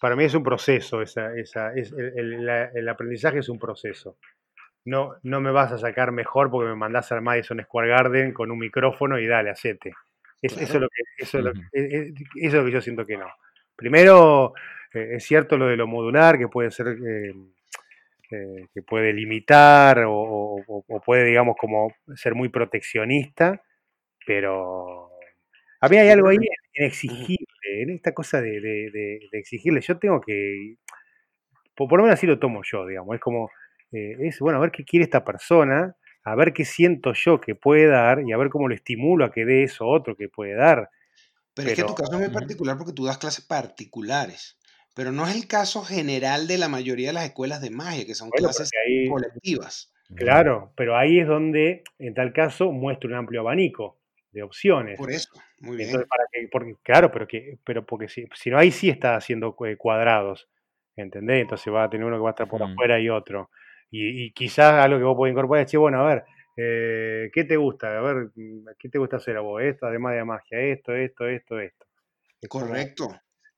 para mí es un proceso, esa, esa, es, el, el- la- el aprendizaje es un proceso. No, no me vas a sacar mejor porque me mandás al Madison Square Garden con un micrófono y dale, hacete. Es- Eso, es lo que, eso, es lo, eso es lo que yo siento que no. Primero, eh, es cierto lo de lo modular, que puede ser, eh, eh, que puede limitar o, o- o- o puede, digamos, como ser muy proteccionista, pero a mí hay algo ahí en exigirle, en esta cosa de, de- de- de exigirle. Yo tengo que, por, por lo menos así lo tomo yo, digamos, es como, eh, es, bueno, a ver qué quiere esta persona, a ver qué siento yo que puede dar y a ver cómo lo estimulo a que dé eso otro que puede dar. Pero es que tu Pero caso es muy particular porque tú das clases particulares. Pero no es el caso general de la mayoría de las escuelas de magia, que son bueno, clases ahí, colectivas. claro, pero ahí es donde, en tal caso, muestro un amplio abanico de opciones. Por eso, muy Entonces, bien. para que, porque, claro, pero que, pero porque si, si no, ahí sí está haciendo cu- cuadrados, ¿entendés? Entonces va a tener uno que va a estar por Mm. afuera y otro. Y, y quizás algo que vos podés incorporar es, che, bueno, a ver, eh, ¿qué te gusta? A ver, mm, ¿qué te gusta hacer a vos? Esto, además de magia, esto, esto, esto, esto. Correcto.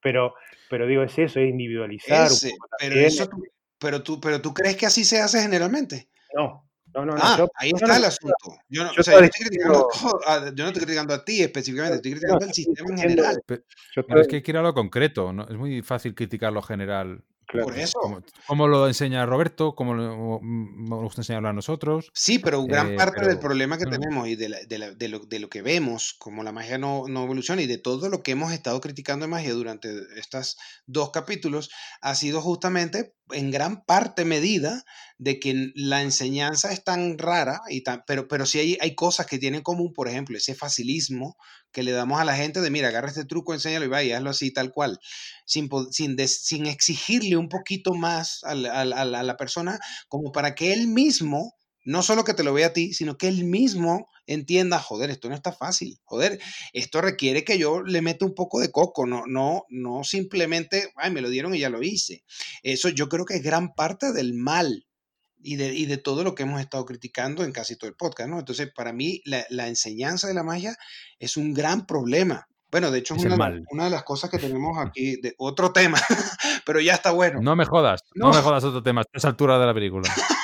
Pero, pero digo, es eso, es individualizar un Ese, poco pero eso tú, pero, tú, pero tú crees que así se hace generalmente. No, no, no. no Ah, yo- ahí está no, el asunto. Yo no, yo o sea, yo no estoy criticando a- a- yo no estoy criticando a ti específicamente, estoy no, criticando al sistema en general. Pero es que hay que ir a lo concreto, ¿no? Es muy fácil criticar lo general. Claro. Por eso. Como, como lo enseña Roberto, como mm, nos gusta enseñarlo a nosotros. Sí, pero gran Eh, parte del problema que tenemos y de, la- de, la- de lo, de lo que vemos como la magia no, no evoluciona y de todo lo que hemos estado criticando de magia durante estos dos capítulos ha sido justamente en gran parte medida de que la enseñanza es tan rara, y tan, pero, pero sí hay, hay cosas que tienen en común, por ejemplo, ese facilismo que le damos a la gente de, mira, agarra este truco, enséñalo y va y hazlo así, tal cual, sin, sin, sin exigirle un poquito más al- al- a la persona como para que él mismo no solo que te lo vea a ti, sino que él mismo entienda, joder, esto no está fácil, joder, esto requiere que yo le meta un poco de coco, no, no, no simplemente, ay, me lo dieron y ya lo hice. Eso yo creo que es gran parte del mal y de, y de todo lo que hemos estado criticando en casi todo el podcast, ¿no? Entonces, para mí, la, la enseñanza de la magia es un gran problema. Bueno, de hecho, es una, de las- mal. una de las cosas que tenemos aquí, de otro tema, pero ya está bueno. No me jodas, no, No. me jodas otro tema, a esa altura de la película.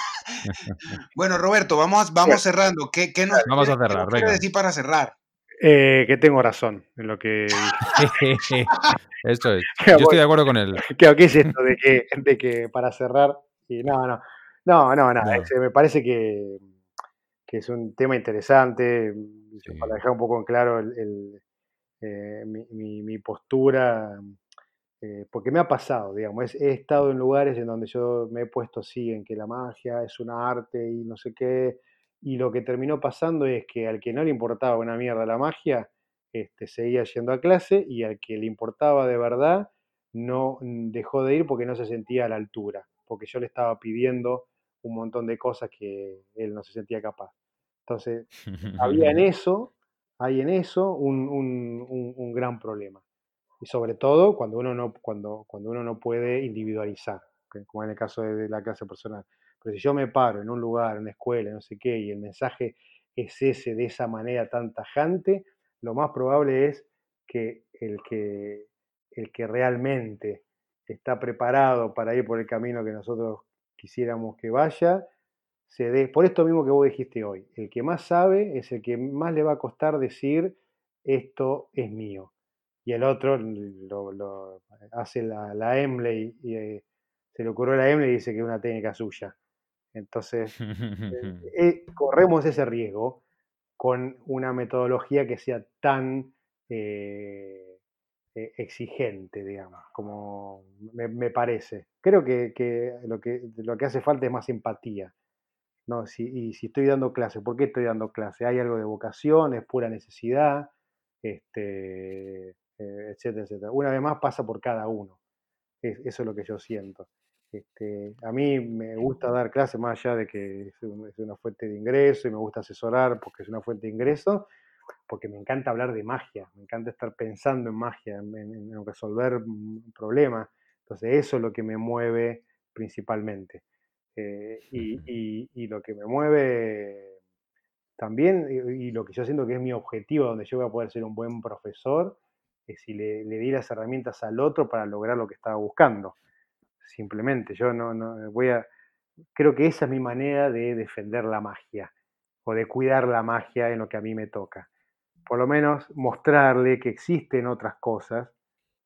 Bueno, Roberto, vamos, vamos cerrando. ¿Qué, qué nos, Vamos a qué- qué cerrar, quiere venga. decir para cerrar? Eh, que tengo razón en lo que Eso es. Qué Yo estoy de acuerdo con él. Claro, ¿qué es esto de que, de que para cerrar? Y no, no, no, no, nada. No. me parece que, que es un tema interesante. Sí. Para dejar un poco en claro el, el, eh, mi, mi- mi postura, eh, porque me ha pasado, digamos, es- he estado en lugares en donde yo me he puesto así, en que la magia es un arte y no sé qué, y lo que terminó pasando es que al que no le importaba una mierda la magia, este, seguía yendo a clase y al que le importaba de verdad, no mm, dejó de ir porque no se sentía a la altura, porque yo le estaba pidiendo un montón de cosas que él no se sentía capaz. Entonces, había en eso, hay en eso un, un- un- un gran problema. Y sobre todo cuando uno no, cuando, cuando uno no puede individualizar, como en el caso de, de la clase personal. Pero si yo me paro en un lugar, en una escuela, no sé qué, y el mensaje es ese de esa manera tan tajante, lo más probable es que el que, el que realmente está preparado para ir por el camino que nosotros quisiéramos que vaya, se dé, por esto mismo que vos dijiste hoy, el que más sabe es el que más le va a costar decir esto es mío. Y el otro lo, lo- hace la, la Emley y eh, se le ocurrió la Emley y dice que es una técnica suya. Entonces, eh, corremos ese riesgo con una metodología que sea tan eh, eh, exigente, digamos, como me, parece. Creo que, lo que hace falta es más empatía. ¿no? Si, y si estoy dando clase, ¿por qué estoy dando clase? ¿Hay algo de vocación? ¿Es pura necesidad? Este, eh, etcétera, etcétera. Una vez más pasa por cada uno. Es- eso es lo que yo siento. Este, a mí me gusta dar clases más allá de que es una fuente de ingreso y me gusta asesorar porque es una fuente de ingreso, porque me encanta hablar de magia, me encanta estar pensando en magia, en, resolver mm, problemas. Entonces eso es lo que me mueve principalmente. Eh, y, y- y lo que me mueve también, y, y lo que yo siento que es mi objetivo, donde yo voy a poder ser un buen profesor, es si le, le di las herramientas al otro para lograr lo que estaba buscando. Simplemente, yo no, no voy a, creo que esa es mi manera de defender la magia o de cuidar la magia en lo que a mí me toca. Por lo menos mostrarle que existen otras cosas,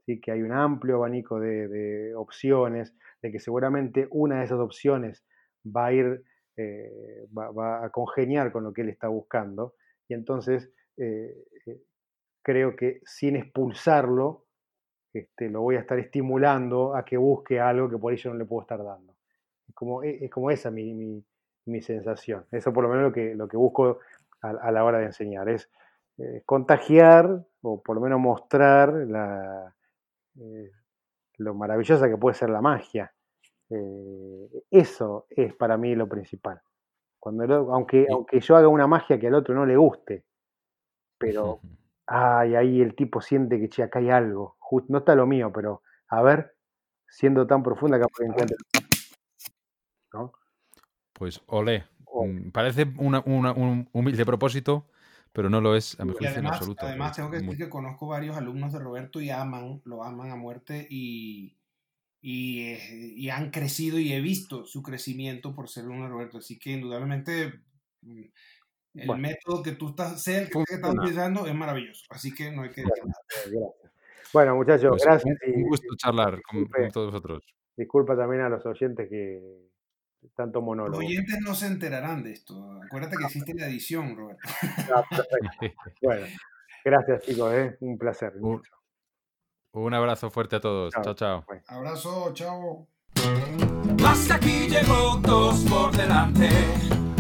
¿sí? que hay un amplio abanico de, opciones, de que seguramente una de esas opciones va a ir, eh, va, a congeniar con lo que él está buscando, y entonces eh, eh, creo que sin expulsarlo, este, lo voy a estar estimulando a que busque algo que por ello no le puedo estar dando. Es como, es, es como esa mi, mi- mi sensación. Eso por lo menos lo que, lo que busco a, a la hora de enseñar. Es eh, contagiar o por lo menos mostrar la, eh, lo maravillosa que puede ser la magia. Eh, eso es para mí lo principal. Cuando el aunque, aunque yo haga una magia que al otro no le guste, pero ay, ahí el tipo siente que che, acá hay algo. Just- no está lo mío, pero a ver, siendo tan profunda que encuentre. ¿no? Pues olé. Mm, Parece una- una- un humilde propósito, pero no lo es a mi juicio en absoluto. además tengo que decir que conozco varios alumnos de Roberto y aman, lo aman a muerte y, y, eh, y han crecido y he visto su crecimiento por ser un Roberto. Así que indudablemente mm, el Bueno. método que tú estás, sea el que, que estás utilizando, es maravilloso. Así que no hay que decir nada. Eh, Gracias. Bueno, muchachos, Pues gracias. un, un Y gusto charlar con, disculpe, con todos vosotros. disculpa también a los oyentes que tanto Los monólogo. oyentes no se enterarán de esto. Acuérdate que existe la edición, Roberto. Ah, perfecto. Bueno, gracias chicos, ¿eh? un placer. Un-. Un abrazo fuerte a todos. Chao. Chao, chao. Abrazo, chao. Hasta aquí llegó dos por delante.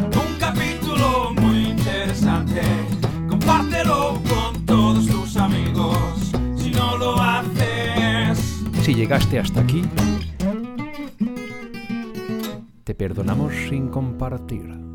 Un capítulo muy interesante. Compártelo con todos tus amigos. Si no lo haces. Si llegaste hasta aquí, te perdonamos sin compartir.